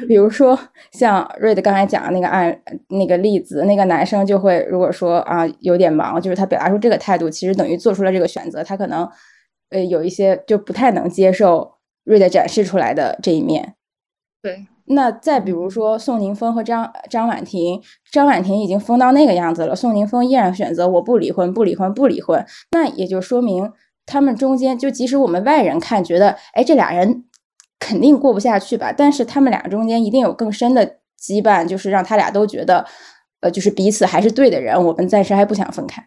比如说像瑞德刚才讲的那个案那个例子，那个男生就会如果说啊有点忙，就是他表达出这个态度，其实等于做出了这个选择。他可能呃有一些就不太能接受瑞德展示出来的这一面。对。那再比如说宋宁峰和张张婉婷，张婉婷已经疯到那个样子了，宋宁峰依然选择我不离婚，不离婚，不离婚。那也就说明。他们中间就即使我们外人看觉得，哎，这俩人肯定过不下去吧？但是他们俩中间一定有更深的羁绊，就是让他俩都觉得，呃，就是彼此还是对的人，我们暂时还不想分开。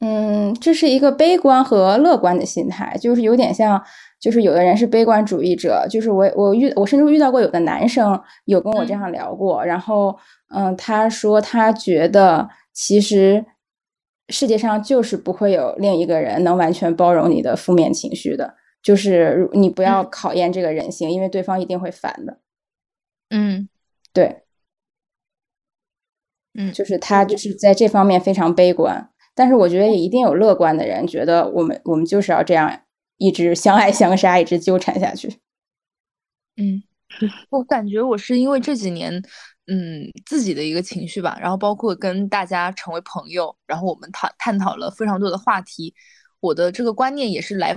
嗯，这是一个悲观和乐观的心态，就是有点像，就是有的人是悲观主义者，就是我我遇我甚至遇到过有的男生有跟我这样聊过，然后嗯，他说他觉得其实世界上就是不会有另一个人能完全包容你的负面情绪的，就是你不要考验这个人性，因为对方一定会烦的。嗯，对，嗯，就是他就是在这方面非常悲观。但是我觉得也一定有乐观的人，觉得我们我们就是要这样一直相爱相杀，一直纠缠下去。嗯，我感觉我是因为这几年，嗯，自己的一个情绪吧，然后包括跟大家成为朋友，然后我们探探讨了非常多的话题，我的这个观念也是来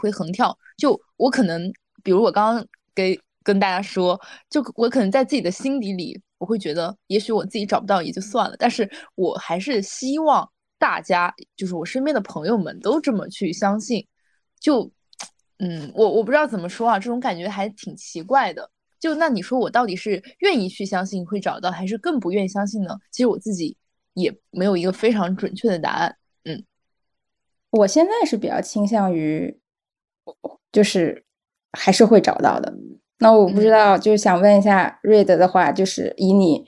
回横跳。就我可能，比如我刚刚给跟大家说，就我可能在自己的心底里，我会觉得，也许我自己找不到也就算了，但是我还是希望。大家就是我身边的朋友们都这么去相信，就，嗯，我我不知道怎么说啊，这种感觉还挺奇怪的。就那你说我到底是愿意去相信会找到，还是更不愿意相信呢？其实我自己也没有一个非常准确的答案。嗯，我现在是比较倾向于，就是还是会找到的。那我不知道，就是想问一下瑞德的话，就是以你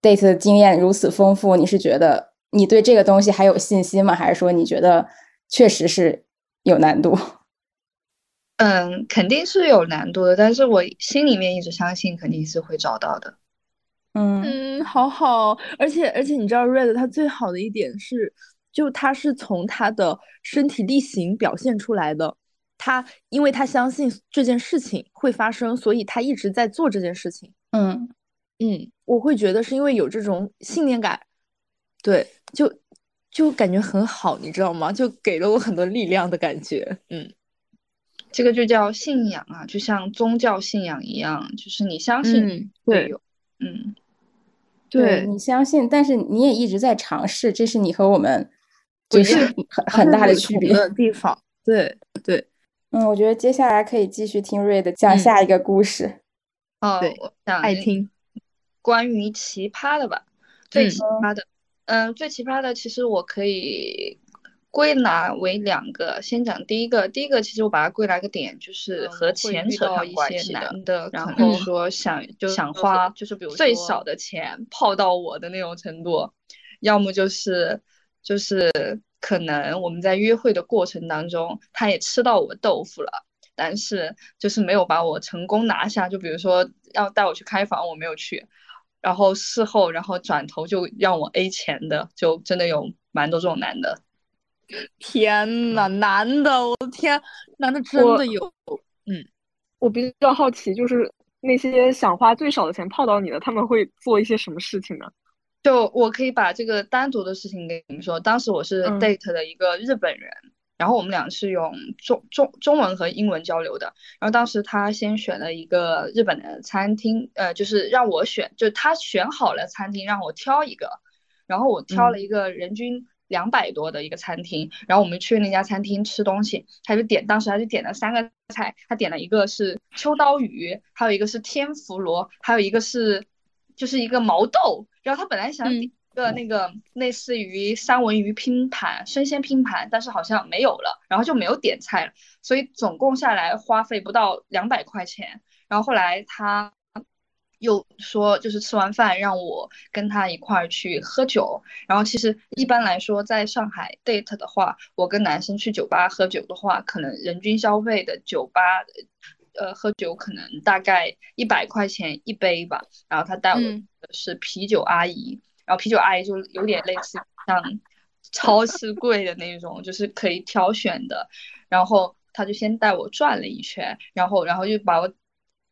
date 的经验如此丰富，你是觉得？你对这个东西还有信心吗？还是说你觉得确实是有难度？嗯，肯定是有难度的，但是我心里面一直相信肯定是会找到的。嗯嗯，好好，而且而且你知道，Red 他最好的一点是，就他是从他的身体力行表现出来的。他因为他相信这件事情会发生，所以他一直在做这件事情。嗯嗯，我会觉得是因为有这种信念感。对，就就感觉很好，你知道吗？就给了我很多力量的感觉。嗯，这个就叫信仰啊，就像宗教信仰一样，就是你相信会有，嗯，对你相信，但是你也一直在尝试，这是你和我们就是很很大的区别的地方。对对，嗯，我觉得接下来可以继续听瑞的讲下一个故事。哦，我爱听关于奇葩的吧，最奇葩的。嗯，最奇葩的其实我可以归纳为两个，先讲第一个。第一个其实我把它归纳个点，就是和钱扯上关系的，男的，然后说想就想花，就是比如最少的钱泡到我的那种程度，要么就是就是可能我们在约会的过程当中，他也吃到我豆腐了，但是就是没有把我成功拿下。就比如说要带我去开房，我没有去。然后事后，然后转头就让我 A 钱的，就真的有蛮多这种男的。天呐，男的，我的天，男的真的有。嗯，我比较好奇，就是那些想花最少的钱泡到你的，他们会做一些什么事情呢？就我可以把这个单独的事情给你们说。当时我是 date 的一个日本人。然后我们俩是用中中中文和英文交流的。然后当时他先选了一个日本的餐厅，呃，就是让我选，就他选好了餐厅让我挑一个。然后我挑了一个人均两百多的一个餐厅。然后我们去那家餐厅吃东西，他就点，当时他就点了三个菜，他点了一个是秋刀鱼，还有一个是天妇罗，还有一个是就是一个毛豆。然后他本来想点。个那个类似于三文鱼拼盘、生鲜拼盘，但是好像没有了，然后就没有点菜了，所以总共下来花费不到两百块钱。然后后来他又说，就是吃完饭让我跟他一块儿去喝酒。然后其实一般来说，在上海 date 的话，我跟男生去酒吧喝酒的话，可能人均消费的酒吧呃喝酒可能大概一百块钱一杯吧。然后他带我的是啤酒阿姨。然后啤酒阿姨就有点类似像超市柜的那种，就是可以挑选的。然后他就先带我转了一圈，然后然后就把我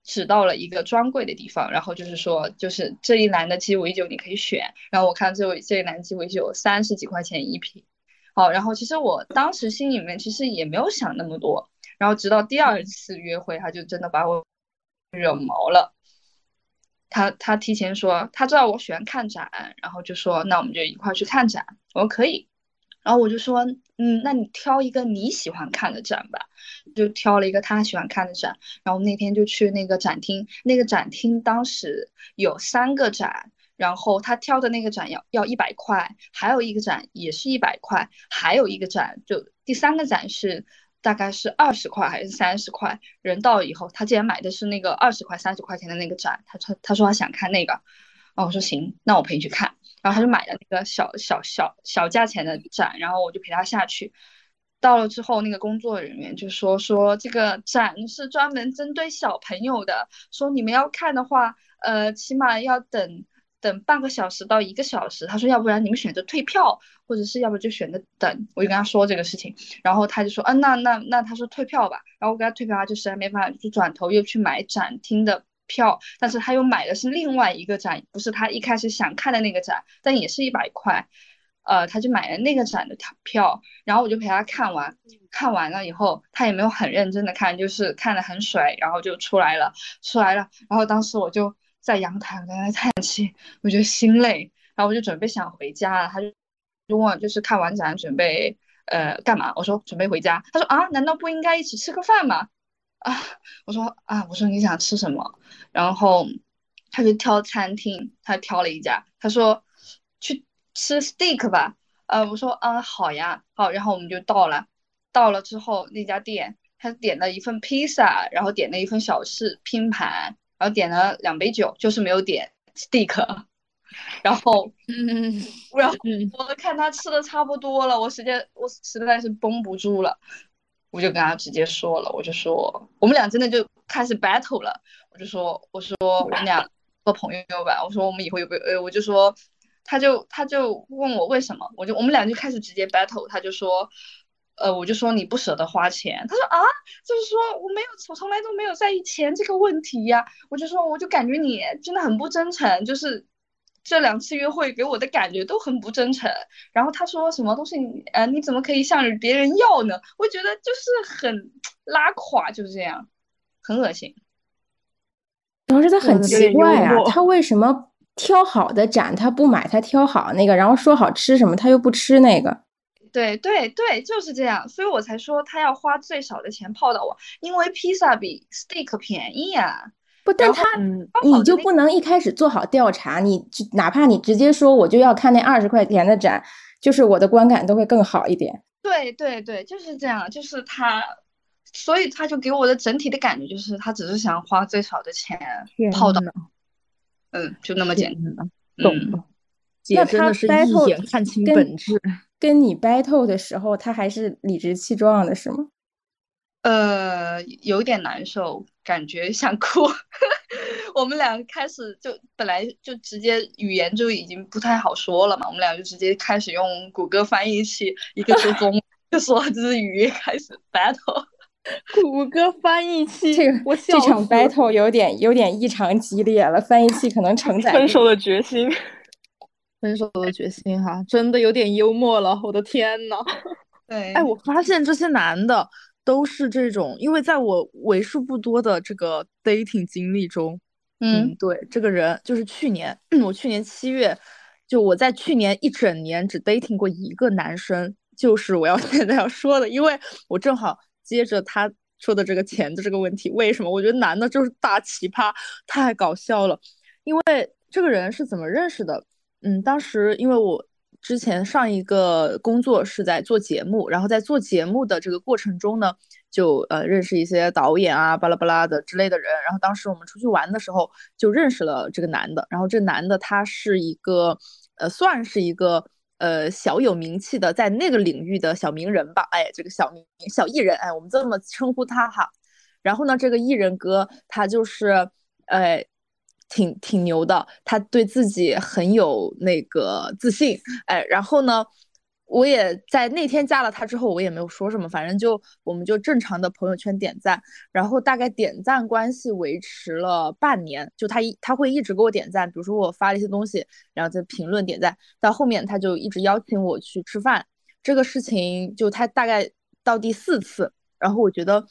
指到了一个专柜的地方。然后就是说，就是这一栏的鸡尾酒你可以选。然后我看这这一栏鸡尾酒三十几块钱一瓶。好，然后其实我当时心里面其实也没有想那么多。然后直到第二次约会，他就真的把我惹毛了。他他提前说，他知道我喜欢看展，然后就说那我们就一块去看展。我说可以，然后我就说，嗯，那你挑一个你喜欢看的展吧，就挑了一个他喜欢看的展。然后那天就去那个展厅，那个展厅当时有三个展，然后他挑的那个展要要一百块，还有一个展也是一百块，还有一个展就第三个展是大概是二十块还是三十块。人到以后，他竟然买的是那个二十块、三十块钱的那个展，他他他说他想看那个，哦，我说行，那我陪你去看。然后他就买了那个小小小小价钱的展，然后我就陪他下去。到了之后，那个工作人员就说说这个展是专门针对小朋友的，说你们要看的话，呃，起码要等等半个小时到一个小时。他说要不然你们选择退票，或者是要不就选择等。我就跟他说这个事情，然后他就说，嗯，那那那他说退票吧。然后我给他退票，他就实在没办法，就转头又去买展厅的票，但是他又买的是另外一个展，不是他一开始想看的那个展，但也是一百块。呃，他就买了那个展的票，然后我就陪他看完，看完了以后，他也没有很认真的看，就是看的很水，然后就出来了，出来了，然后当时我就在阳台在那叹气，我觉得心累，然后我就准备想回家了，他就就问我就是看完展准备呃干嘛？我说准备回家，他说啊，难道不应该一起吃个饭吗？啊，我说啊，我说你想吃什么？然后他就挑餐厅，他挑了一家，他说去。吃 steak 吧，呃，我说，嗯，好呀，好，然后我们就到了，到了之后那家店，他点了一份披萨，然后点了一份小吃拼盘，然后点了两杯酒，就是没有点 steak，然后，嗯，然后我看他吃的差不多了，我时间我实在是绷不住了，我就跟他直接说了，我就说，我们俩真的就开始 battle 了，我就说，我说我们俩做朋友吧，我说我们以后有没有，呃，我就说。他就他就问我为什么，我就我们俩就开始直接 battle，他就说，呃，我就说你不舍得花钱，他说啊，就是说我没有，我从来都没有在意钱这个问题呀，我就说我就感觉你真的很不真诚，就是这两次约会给我的感觉都很不真诚。然后他说什么东西，呃，你怎么可以向别人要呢？我觉得就是很拉垮，就是这样，很恶心。主要是他很奇怪啊，他为什么？挑好的展他不买，他挑好那个，然后说好吃什么他又不吃那个。对对对，就是这样，所以我才说他要花最少的钱泡到我，因为披萨比 steak 便宜呀。不，但他你就不能一开始做好调查，你哪怕你直接说我就要看那二十块钱的展，就是我的观感都会更好一点。对对对，就是这样，就是他，所以他就给我的整体的感觉就是他只是想花最少的钱泡到。嗯，就那么简单，懂了。姐真的是一眼看清本质。跟你 battle 的时候，他还是理直气壮的，是吗？呃，有点难受，感觉想哭。我们俩开始就本来就直接语言就已经不太好说了嘛，我们俩就直接开始用谷歌翻译器，一个说中，就说日语，开始 battle。谷歌翻译器，这个这场 battle 有点有点异常激烈了。翻译器可能承载分手的决心，分手的决心哈，真的有点幽默了。我的天呐。对，哎，我发现这些男的都是这种，因为在我为数不多的这个 dating 经历中，嗯，对，这个人就是去年，我去年七月，就我在去年一整年只 dating 过一个男生，就是我要 现在要说的，因为我正好。接着他说的这个钱的这个问题，为什么？我觉得男的就是大奇葩，太搞笑了。因为这个人是怎么认识的？嗯，当时因为我之前上一个工作是在做节目，然后在做节目的这个过程中呢，就呃认识一些导演啊、巴拉巴拉的之类的人。然后当时我们出去玩的时候，就认识了这个男的。然后这男的他是一个呃，算是一个。呃，小有名气的，在那个领域的小名人吧，哎，这个小名小艺人，哎，我们这么称呼他哈。然后呢，这个艺人哥他就是，哎，挺挺牛的，他对自己很有那个自信，哎，然后呢。我也在那天加了他之后，我也没有说什么，反正就我们就正常的朋友圈点赞，然后大概点赞关系维持了半年，就他一他会一直给我点赞，比如说我发了一些东西，然后在评论点赞，到后面他就一直邀请我去吃饭，这个事情就他大概到第四次，然后我觉得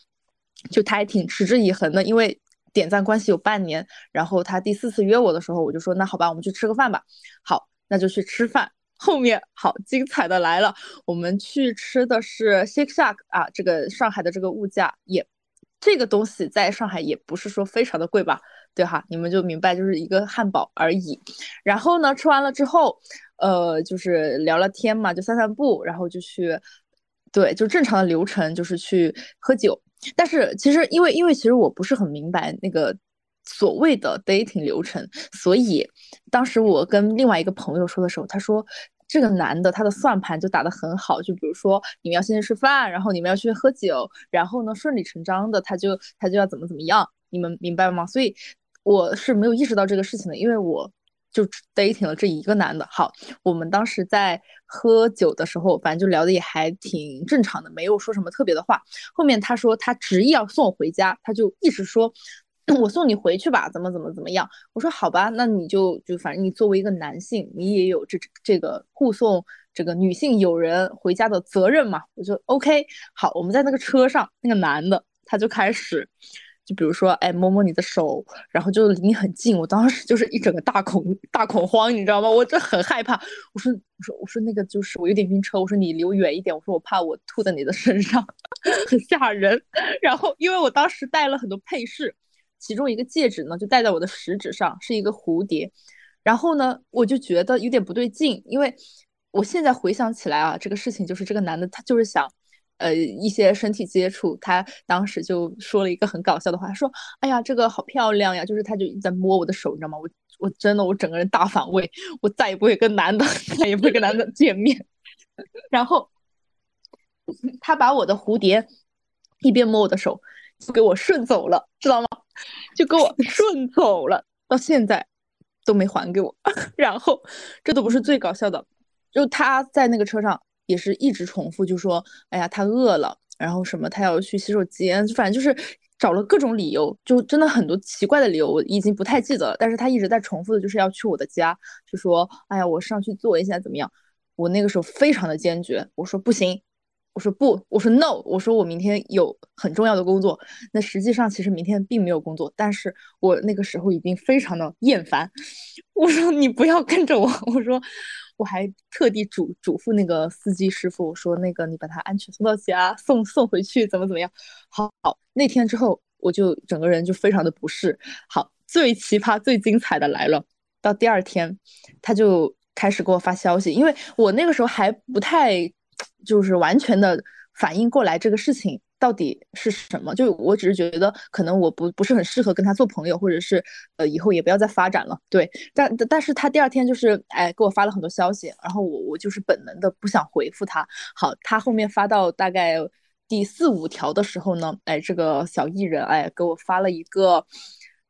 就他还挺持之以恒的，因为点赞关系有半年，然后他第四次约我的时候，我就说那好吧，我们去吃个饭吧，好，那就去吃饭。后面好精彩的来了，我们去吃的是 Shake Shack 啊，这个上海的这个物价也这个东西在上海也不是说非常的贵吧，对哈，你们就明白就是一个汉堡而已。然后呢，吃完了之后，呃，就是聊聊天嘛，就散散步，然后就去，对，就正常的流程就是去喝酒。但是其实因为因为其实我不是很明白那个所谓的 dating 流程，所以当时我跟另外一个朋友说的时候，他说。这个男的他的算盘就打得很好，就比如说你们要先去吃饭，然后你们要去喝酒，然后呢顺理成章的他就他就要怎么怎么样，你们明白吗？所以我是没有意识到这个事情的，因为我就 dating 了这一个男的。好，我们当时在喝酒的时候，反正就聊的也还挺正常的，没有说什么特别的话。后面他说他执意要送我回家，他就一直说。我送你回去吧，怎么怎么怎么样？我说好吧，那你就就反正你作为一个男性，你也有这这个护送这个女性友人回家的责任嘛。我说 OK，好，我们在那个车上，那个男的他就开始，就比如说哎摸摸你的手，然后就离你很近。我当时就是一整个大恐大恐慌，你知道吗？我这很害怕。我说我说我说那个就是我有点晕车，我说你离我远一点，我说我怕我吐在你的身上，很吓人。然后因为我当时带了很多配饰。其中一个戒指呢，就戴在我的食指上，是一个蝴蝶。然后呢，我就觉得有点不对劲，因为我现在回想起来啊，这个事情就是这个男的他就是想，呃，一些身体接触。他当时就说了一个很搞笑的话，说：“哎呀，这个好漂亮呀！”就是他就在摸我的手，你知道吗？我我真的我整个人大反胃，我再也不会跟男的，再也不会跟男的见面。然后他把我的蝴蝶一边摸我的手，就给我顺走了，知道吗？就给我顺走了，到现在都没还给我。然后这都不是最搞笑的，就他在那个车上也是一直重复，就说：“哎呀，他饿了，然后什么他要去洗手间，反正就是找了各种理由，就真的很多奇怪的理由，我已经不太记得了。但是他一直在重复的就是要去我的家，就说：哎呀，我上去坐一下怎么样？我那个时候非常的坚决，我说不行。”我说不，我说 no，我说我明天有很重要的工作。那实际上其实明天并没有工作，但是我那个时候已经非常的厌烦。我说你不要跟着我，我说我还特地嘱嘱咐那个司机师傅，我说那个你把他安全送到家，送送回去怎么怎么样。好，那天之后我就整个人就非常的不适。好，最奇葩、最精彩的来了，到第二天他就开始给我发消息，因为我那个时候还不太。就是完全的反应过来这个事情到底是什么，就我只是觉得可能我不不是很适合跟他做朋友，或者是呃以后也不要再发展了。对，但但是他第二天就是哎给我发了很多消息，然后我我就是本能的不想回复他。好，他后面发到大概第四五条的时候呢，哎这个小艺人哎给我发了一个，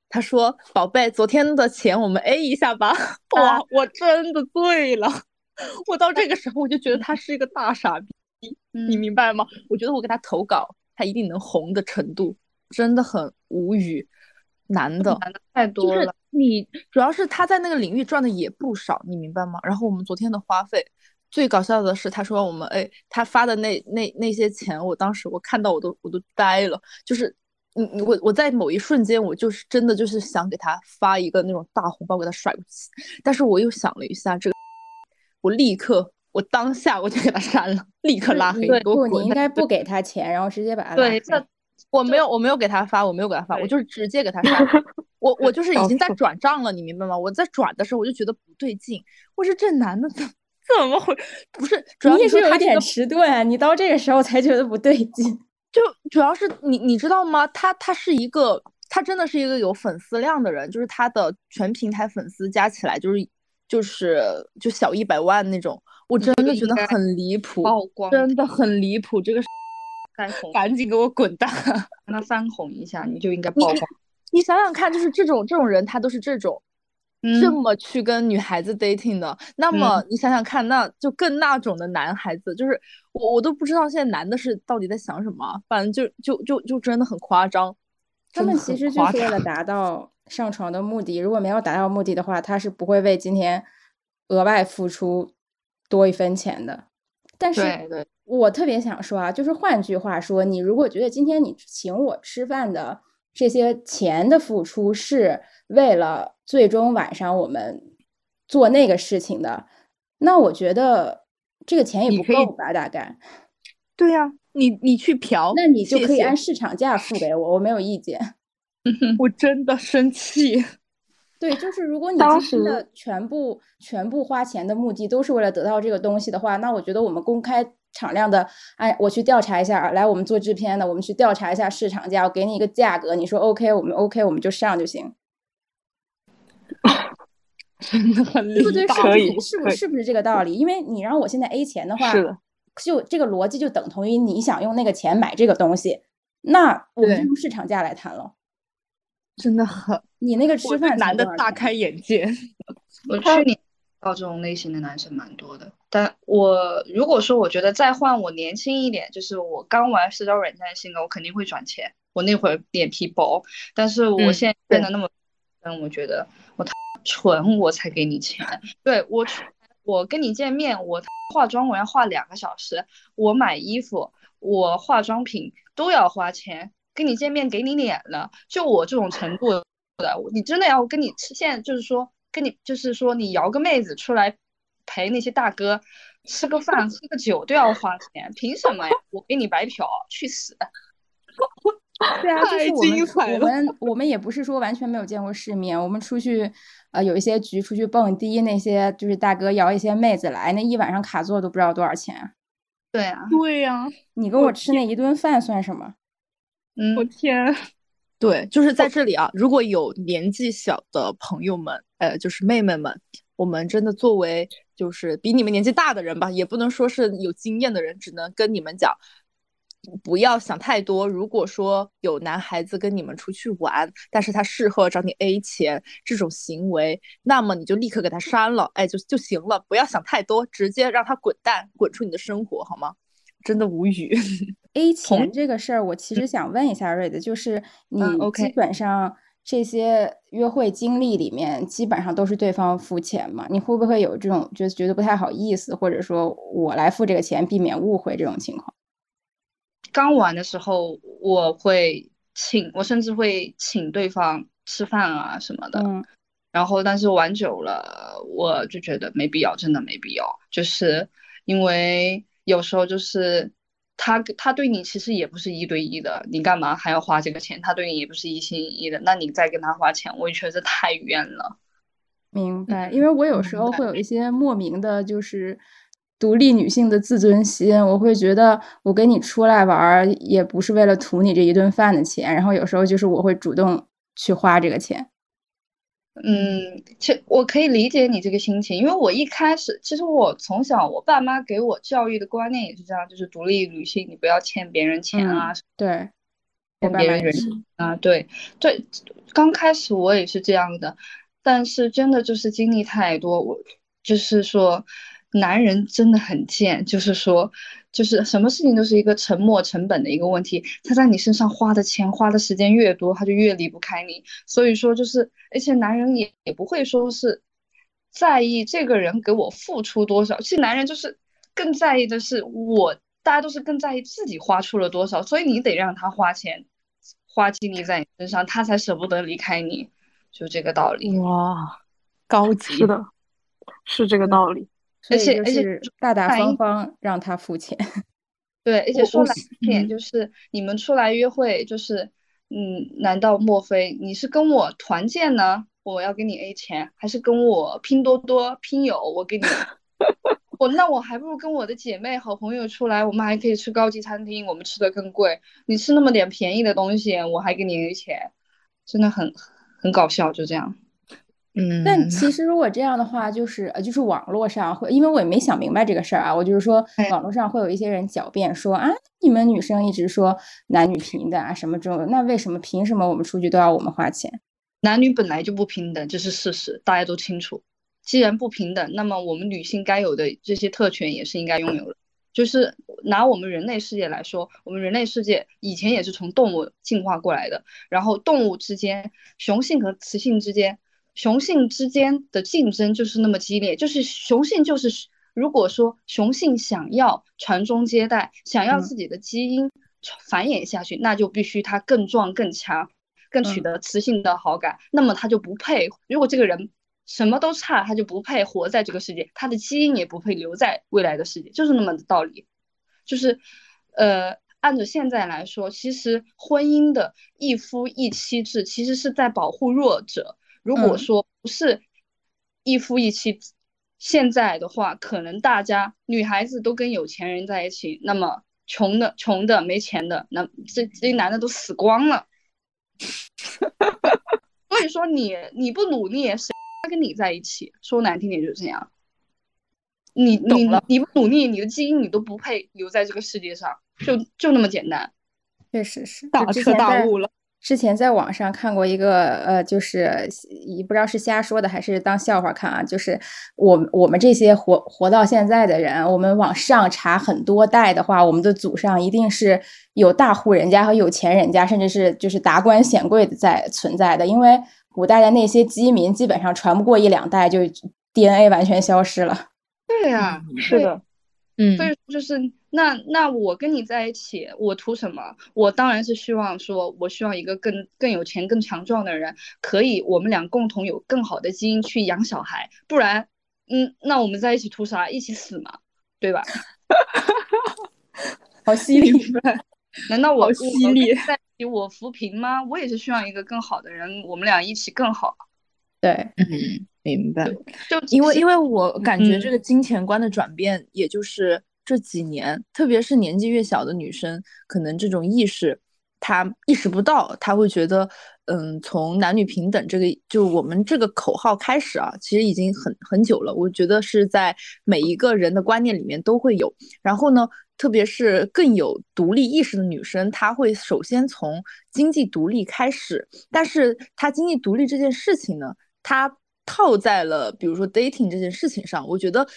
他说宝贝，昨天的钱我们 A 一下吧。哇，我真的醉了。我到这个时候，我就觉得他是一个大傻逼，你明白吗？我觉得我给他投稿，他一定能红的程度，真的很无语。男的，男的太多了。你主要是他在那个领域赚的也不少，你明白吗？然后我们昨天的花费，最搞笑的是，他说我们哎，他发的那那那些钱，我当时我看到我都我都呆了。就是嗯我我在某一瞬间，我就是真的就是想给他发一个那种大红包给他甩过去，但是我又想了一下这个。我立刻，我当下我就给他删了，立刻拉黑，给我滚！你应该不给他钱，然后直接把他对，这我没有，我没有给他发，我没有给他发，我就是直接给他 删。我我就是已经在转账了，你明白吗？我在转的时候我就觉得不对劲，我说这男的怎 怎么回？不是，主要你是有点迟钝，你到这个时候才觉得不对劲。就主要是你你知道吗？他他是一个，他真的是一个有粉丝量的人，就是他的全平台粉丝加起来就是。就是就小一百万那种，我真的觉得很离谱，曝光真的很离谱。这个翻红，赶紧给我滚蛋！让他翻红一下，你就应该曝光。你想想看，就是这种这种人，他都是这种这么去跟女孩子 dating 的。那么你想想看，那就更那种的男孩子，就是我我都不知道现在男的是到底在想什么。反正就就就就真的很夸张。他们其实就是为了达到。上床的目的，如果没有达到目的的话，他是不会为今天额外付出多一分钱的。但是，我特别想说啊，就是换句话说，你如果觉得今天你请我吃饭的这些钱的付出是为了最终晚上我们做那个事情的，那我觉得这个钱也不够吧？大概。对呀，你你去嫖，那你就可以按市场价付给我，我没有意见。我真的生气。对，就是如果你今天的全部全部花钱的目的都是为了得到这个东西的话，那我觉得我们公开敞亮的，哎，我去调查一下，来，我们做制片的，我们去调查一下市场价，我给你一个价格，你说 OK，我们 OK，我们就上就行。真的很对不对？可以，是不是是不是这个道理？因为你让我现在 A 钱的话，是的，就这个逻辑就等同于你想用那个钱买这个东西，那我们就用市场价来谈了。真的很，你那个吃饭男的大开眼界。我去年到这种类型的男生蛮多的，但我如果说我觉得再换我年轻一点，就是我刚玩社交软件的性格，我肯定会转钱。我那会儿脸皮薄，但是我现在变得那么，嗯，我觉得我蠢，我才给你钱。对我，我跟你见面，我化妆我要化两个小时，我买衣服，我化妆品都要花钱。跟你见面给你脸了，就我这种程度的，你真的要跟你吃？现在就是说，跟你就是说，你摇个妹子出来陪那些大哥吃个饭、喝个酒都要花钱，凭什么呀？我给你白嫖，去死！对啊，就是我们我们我们也不是说完全没有见过世面，我们出去呃有一些局出去蹦迪，那些就是大哥摇一些妹子来，那一晚上卡座都不知道多少钱。对啊，对呀，你跟我吃那一顿饭算什么？我天，对，就是在这里啊！如果有年纪小的朋友们，呃，就是妹妹们，我们真的作为就是比你们年纪大的人吧，也不能说是有经验的人，只能跟你们讲，不要想太多。如果说有男孩子跟你们出去玩，但是他事后找你 A 钱这种行为，那么你就立刻给他删了，哎，就就行了，不要想太多，直接让他滚蛋，滚出你的生活，好吗？真的无语。A 钱这个事儿，我其实想问一下瑞的，就是你基本上这些约会经历里面，基本上都是对方付钱嘛？你会不会有这种就觉得不太好意思，或者说我来付这个钱，避免误会这种情况？刚玩的时候，我会请，我甚至会请对方吃饭啊什么的。嗯。然后，但是玩久了，我就觉得没必要，真的没必要，就是因为有时候就是。他他对你其实也不是一对一的，你干嘛还要花这个钱？他对你也不是一心一意的，那你再跟他花钱，我也觉得太冤了。明白，因为我有时候会有一些莫名的，就是独立女性的自尊心，我会觉得我跟你出来玩也不是为了图你这一顿饭的钱，然后有时候就是我会主动去花这个钱。嗯，其实我可以理解你这个心情，因为我一开始，其实我从小我爸妈给我教育的观念也是这样，就是独立女性，你不要欠别人钱啊，对，欠别人人啊，对对，刚开始我也是这样的，但是真的就是经历太多，我就是说。男人真的很贱，就是说，就是什么事情都是一个沉没成本的一个问题。他在你身上花的钱、花的时间越多，他就越离不开你。所以说，就是而且男人也也不会说是在意这个人给我付出多少。其实男人就是更在意的是我，大家都是更在意自己花出了多少。所以你得让他花钱、花精力在你身上，他才舍不得离开你，就这个道理。哇，高级是的，是这个道理。而且而且大大方方让他付钱，对，而且说难听点就是你们出来约会，就是嗯，难道莫非你是跟我团建呢？我要给你 A 钱，还是跟我拼多多拼友？我给你，我那我还不如跟我的姐妹好朋友出来，我们还可以吃高级餐厅，我们吃的更贵。你吃那么点便宜的东西，我还给你 A 钱，真的很很搞笑，就这样。嗯，但其实如果这样的话，就是呃，就是网络上会，因为我也没想明白这个事儿啊，我就是说，网络上会有一些人狡辩说啊，你们女生一直说男女平等啊，什么这种，那为什么凭什么我们出去都要我们花钱？男女本来就不平等，这是事实，大家都清楚。既然不平等，那么我们女性该有的这些特权也是应该拥有的。就是拿我们人类世界来说，我们人类世界以前也是从动物进化过来的，然后动物之间，雄性和雌性之间。雄性之间的竞争就是那么激烈，就是雄性就是，如果说雄性想要传宗接代，想要自己的基因繁衍下去，那就必须他更壮更强，更取得雌性的好感，那么他就不配。如果这个人什么都差，他就不配活在这个世界，他的基因也不配留在未来的世界，就是那么的道理。就是，呃，按照现在来说，其实婚姻的一夫一妻制其实是在保护弱者。如果说不是一夫一妻，现在的话，可能大家女孩子都跟有钱人在一起，那么穷的穷的没钱的，那这这些男的都死光了。所以说你你不努力，谁跟你在一起？说难听点就是这样。你你你不努力，你的基因你都不配留在这个世界上，就就那么简单。确实是大彻大悟了。之前在网上看过一个，呃，就是也不知道是瞎说的还是当笑话看啊。就是我我们这些活活到现在的人，我们往上查很多代的话，我们的祖上一定是有大户人家和有钱人家，甚至是就是达官显贵的在存在的。因为古代的那些饥民，基本上传不过一两代，就 DNA 完全消失了。对呀，是的，嗯，所以就是那那我跟你在一起，我图什么？我当然是希望说，我希望一个更更有钱、更强壮的人，可以我们俩共同有更好的基因去养小孩。不然，嗯，那我们在一起图啥？一起死嘛，对吧？好犀利！难道我犀利在一起我扶贫吗？我也是需要一个更好的人，我们俩一起更好。对，嗯。明白，就因为因为我感觉这个金钱观的转变，也就是这几年，特别是年纪越小的女生，可能这种意识她意识不到，她会觉得，嗯，从男女平等这个就我们这个口号开始啊，其实已经很很久了。我觉得是在每一个人的观念里面都会有。然后呢，特别是更有独立意识的女生，她会首先从经济独立开始，但是她经济独立这件事情呢，她。套在了比如说 dating 这件事情上，我觉得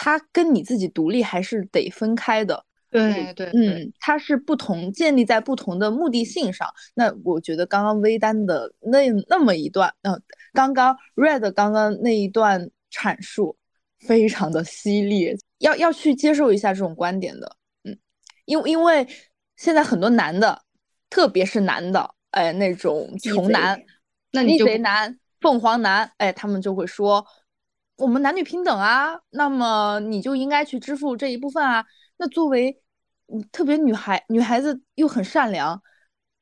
它跟你自己独立还是得分开的。对对，嗯，它是不同建立在不同的目的性上。那我觉得刚刚微单的那那么一段，嗯，刚刚 red 刚刚那一段阐述非常的犀利，要要去接受一下这种观点的，嗯，因因为现在很多男的，特别是男的，哎，那种穷男，那你就男。凤凰男，哎，他们就会说，我们男女平等啊，那么你就应该去支付这一部分啊。那作为，特别女孩，女孩子又很善良，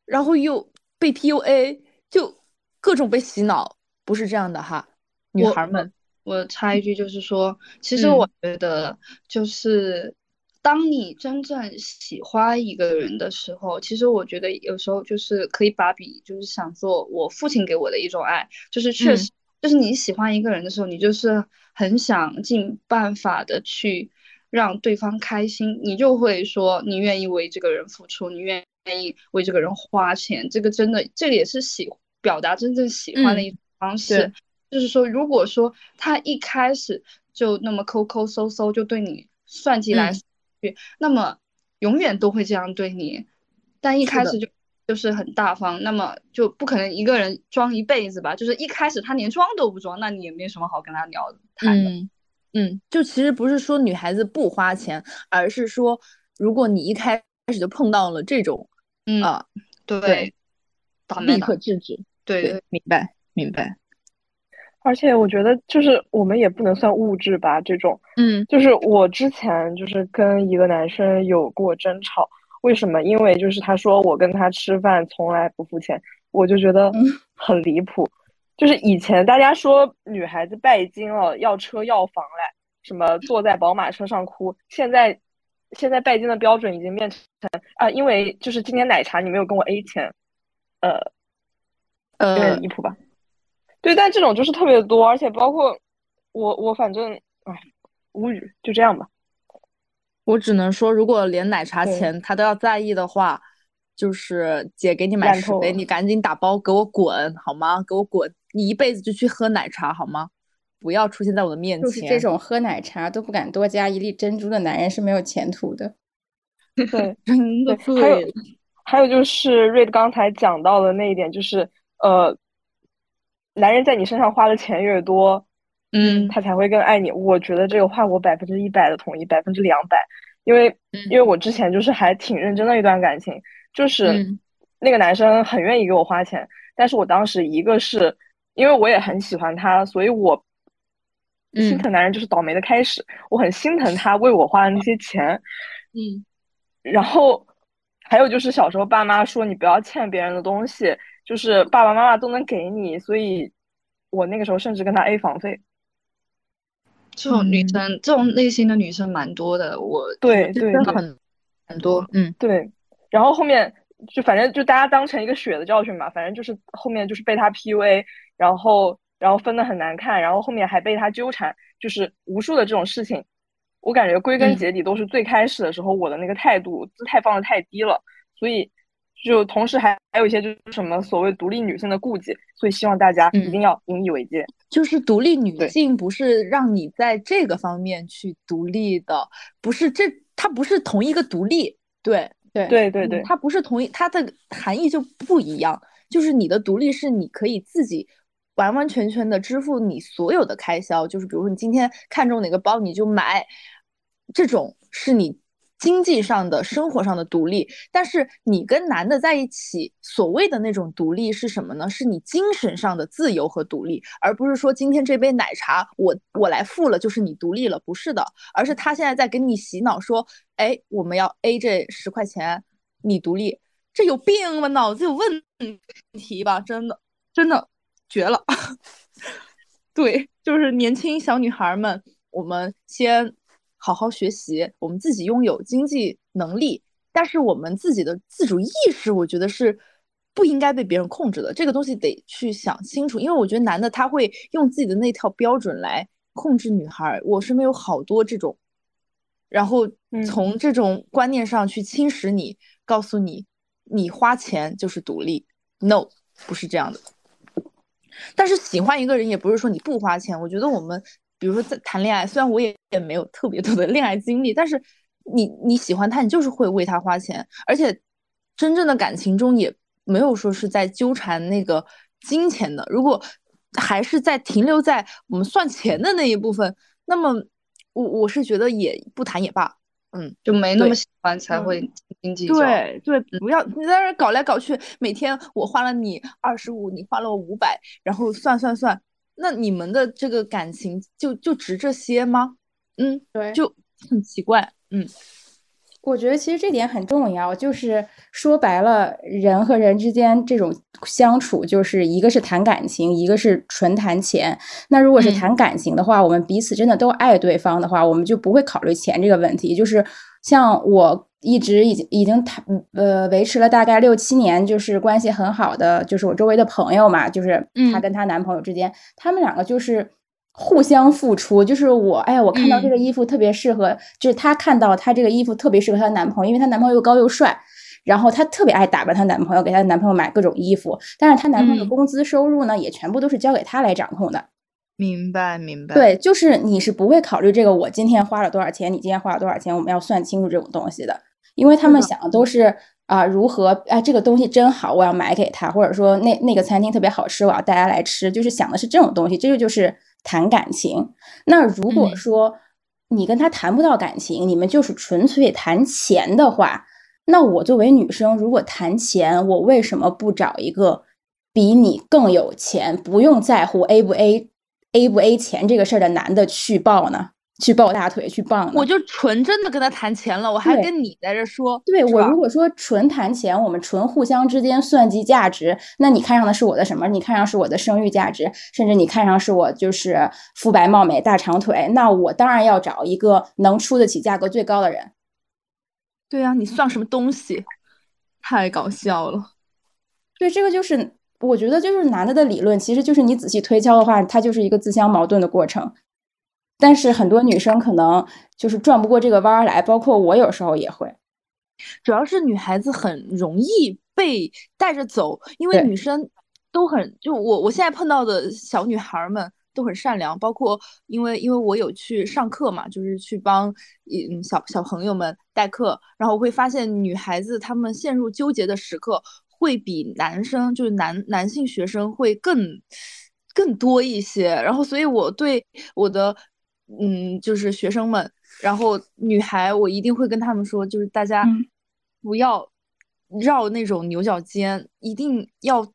然后又被 PUA，就各种被洗脑，不是这样的哈，女孩们。我插一句，就是说，其实我觉得，就是当你真正喜欢一个人的时候，其实我觉得有时候就是可以把比，就是想做我父亲给我的一种爱，就是确实，就是你喜欢一个人的时候，你就是很想尽办法的去让对方开心，你就会说你愿意为这个人付出，你愿愿意为这个人花钱，这个真的，这个也是喜表达真正喜欢的一种方式。就是说，如果说他一开始就那么抠抠搜搜，就对你算计来去，那么永远都会这样对你。但一开始就就是很大方，那么就不可能一个人装一辈子吧？就是一开始他连装都不装，那你也没什么好跟他聊谈的。嗯，就其实不是说女孩子不花钱，而是说如果你一开始就碰到了这种，嗯啊，对，立刻制止。对，明白，明白。而且我觉得，就是我们也不能算物质吧，这种，嗯，就是我之前就是跟一个男生有过争吵，为什么？因为就是他说我跟他吃饭从来不付钱，我就觉得很离谱。就是以前大家说女孩子拜金了，要车要房嘞，什么坐在宝马车上哭，现在现在拜金的标准已经变成啊，因为就是今天奶茶你没有跟我 A 钱，呃，有点离谱吧。对，但这种就是特别多，而且包括我，我反正哎，无语，就这样吧。我只能说，如果连奶茶钱他都要在意的话，就是姐给你买十杯，你赶紧打包给我滚好吗？给我滚！你一辈子就去喝奶茶好吗？不要出现在我的面前。就是这种喝奶茶都不敢多加一粒珍珠的男人是没有前途的。对，真的对。还有，还有就是瑞刚才讲到的那一点，就是呃。男人在你身上花的钱越多，嗯，他才会更爱你。我觉得这个话我百分之一百的同意，百分之两百。因为，因为我之前就是还挺认真的一段感情，就是那个男生很愿意给我花钱，但是我当时一个是因为我也很喜欢他，所以我心疼男人就是倒霉的开始。我很心疼他为我花的那些钱，嗯，然后还有就是小时候爸妈说你不要欠别人的东西，就是爸爸妈妈都能给你，所以我那个时候甚至跟他 A 房费。这种女生，这种类型的女生蛮多的。我对对很很多，嗯对。然后后面就反正就大家当成一个血的教训嘛，反正就是后面就是被他 PUA，然后然后分的很难看，然后后面还被他纠缠，就是无数的这种事情。我感觉归根结底都是最开始的时候我的那个态度姿态放的太低了，所以就同时还还有一些就是什么所谓独立女性的顾忌，所以希望大家一定要引以为戒。就是独立女性不是让你在这个方面去独立的，不是这它不是同一个独立，对对对对对，它不是同一，它的含义就不一样。就是你的独立是你可以自己完完全全的支付你所有的开销，就是比如说你今天看中哪个包你就买，这种是你。经济上的、生活上的独立，但是你跟男的在一起，所谓的那种独立是什么呢？是你精神上的自由和独立，而不是说今天这杯奶茶我我来付了就是你独立了，不是的，而是他现在在给你洗脑说，哎，我们要 A 这十块钱，你独立，这有病吗？脑子有问题吧？真的，真的绝了。对，就是年轻小女孩们，我们先。好好学习，我们自己拥有经济能力，但是我们自己的自主意识，我觉得是不应该被别人控制的。这个东西得去想清楚，因为我觉得男的他会用自己的那套标准来控制女孩。我身边有好多这种，然后从这种观念上去侵蚀你，告诉你你花钱就是独立，no，不是这样的。但是喜欢一个人也不是说你不花钱，我觉得我们。比如说在谈恋爱，虽然我也也没有特别多的恋爱经历，但是你你喜欢他，你就是会为他花钱，而且真正的感情中也没有说是在纠缠那个金钱的。如果还是在停留在我们算钱的那一部分，那么我我是觉得也不谈也罢，嗯，就没那么喜欢才会经济对对，不要你在那搞来搞去，每天我花了你二十五，你花了我五百，然后算算算。那你们的这个感情就就值这些吗？嗯，对，就很奇怪。嗯，我觉得其实这点很重要，就是说白了，人和人之间这种相处，就是一个是谈感情，一个是纯谈钱。那如果是谈感情的话，我们彼此真的都爱对方的话，我们就不会考虑钱这个问题。就是像我。一直已经已经谈呃维持了大概六七年，就是关系很好的，就是我周围的朋友嘛，就是她跟她男朋友之间，他们两个就是互相付出。就是我，哎呀，我看到这个衣服特别适合，就是她看到她这个衣服特别适合她男朋友，因为她男朋友又高又帅，然后她特别爱打扮她男朋友，给她男朋友买各种衣服。但是她男朋友的工资收入呢，也全部都是交给她来掌控的。明白，明白。对，就是你是不会考虑这个，我今天花了多少钱，你今天花了多少钱，我们要算清楚这种东西的。因为他们想的都是啊，如何哎，这个东西真好，我要买给他，或者说那那个餐厅特别好吃，我要带他来吃，就是想的是这种东西，这个就是谈感情。那如果说你跟他谈不到感情，你们就是纯粹谈钱的话，那我作为女生，如果谈钱，我为什么不找一个比你更有钱，不用在乎 A 不 A A 不 A 钱这个事儿的男的去报呢？去抱大腿去傍，我就纯真的跟他谈钱了，我还跟你在这说。对我如果说纯谈钱，我们纯互相之间算计价值，那你看上的是我的什么？你看上是我的生育价值，甚至你看上是我就是肤白貌美大长腿，那我当然要找一个能出得起价格最高的人。对呀，你算什么东西？太搞笑了。对，这个就是我觉得就是男的的理论，其实就是你仔细推敲的话，它就是一个自相矛盾的过程。但是很多女生可能就是转不过这个弯儿来，包括我有时候也会。主要是女孩子很容易被带着走，因为女生都很就我我现在碰到的小女孩们都很善良，包括因为因为我有去上课嘛，就是去帮嗯小小朋友们代课，然后我会发现女孩子她们陷入纠结的时刻会比男生就是男男性学生会更更多一些，然后所以我对我的。嗯，就是学生们，然后女孩，我一定会跟他们说，就是大家不要绕那种牛角尖，一定要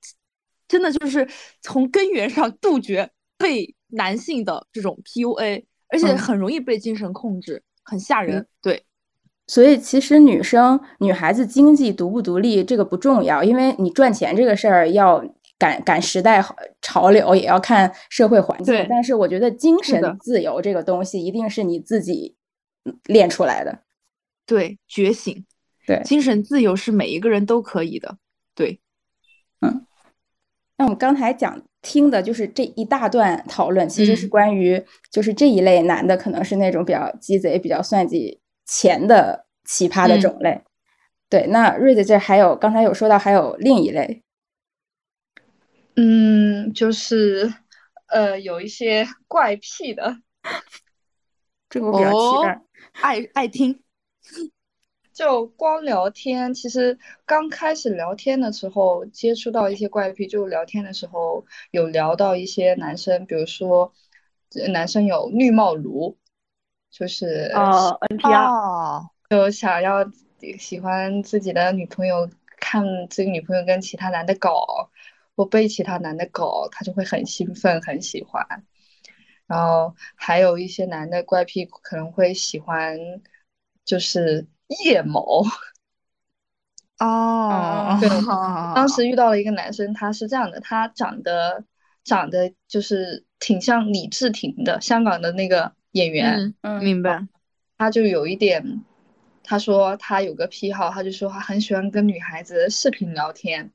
真的就是从根源上杜绝被男性的这种 PUA，而且很容易被精神控制，很吓人。对，所以其实女生、女孩子经济独不独立这个不重要，因为你赚钱这个事儿要赶赶时代潮流，也要看社会环境。但是我觉得精神自由这个东西一定是你自己练出来的。对，觉醒。对，精神自由是每一个人都可以的。对，嗯。那我们刚才讲听的就是这一大段讨论，其实是关于就是这一类男的可能是那种比较鸡贼、比较算计钱的奇葩的种类。对，那瑞子这还有刚才有说到还有另一类，嗯，就是呃有一些怪癖的，这个我比较期待，爱爱听。就光聊天，其实刚开始聊天的时候接触到一些怪癖，就聊天的时候有聊到一些男生，比如说男生有绿帽奴，就是哦 NPR，就想要喜欢自己的女朋友，看自己女朋友跟其他男的搞，或被其他男的搞，他就会很兴奋，很喜欢。然后还有一些男的怪癖，可能会喜欢，就是。腋毛，哦，对，当时遇到了一个男生，他是这样的，他长得长得就是挺像李治廷的，香港的那个演员，嗯，明白，他就有一点，他说他有个癖好，他就说他很喜欢跟女孩子视频聊天。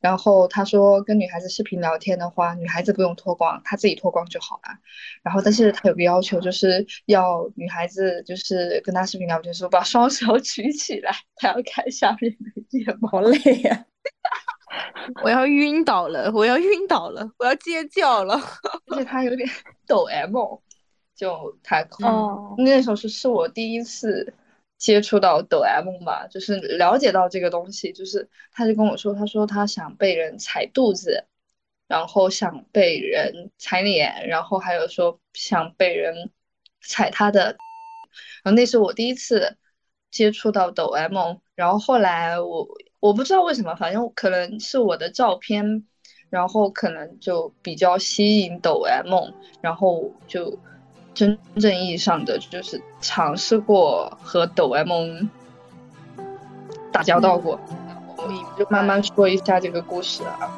然后他说，跟女孩子视频聊天的话，女孩子不用脱光，他自己脱光就好了。然后，但是他有个要求，就是要女孩子就是跟他视频聊天的时候把双手 举起来，他要看下面的睫毛。好累呀！我要晕倒了，我要晕倒了，我要尖叫了。而且他有点 抖 M，就他哦，那时候是是我第一次。接触到抖 M 吧，就是了解到这个东西，就是他就跟我说，他说他想被人踩肚子，然后想被人踩脸，然后还有说想被人踩他的，然后那是我第一次接触到抖 M，然后后来我我不知道为什么，反正可能是我的照片，然后可能就比较吸引抖 M，然后就。真正意义上的就是尝试过和抖 M 打交道过，你就慢慢说一下这个故事啊。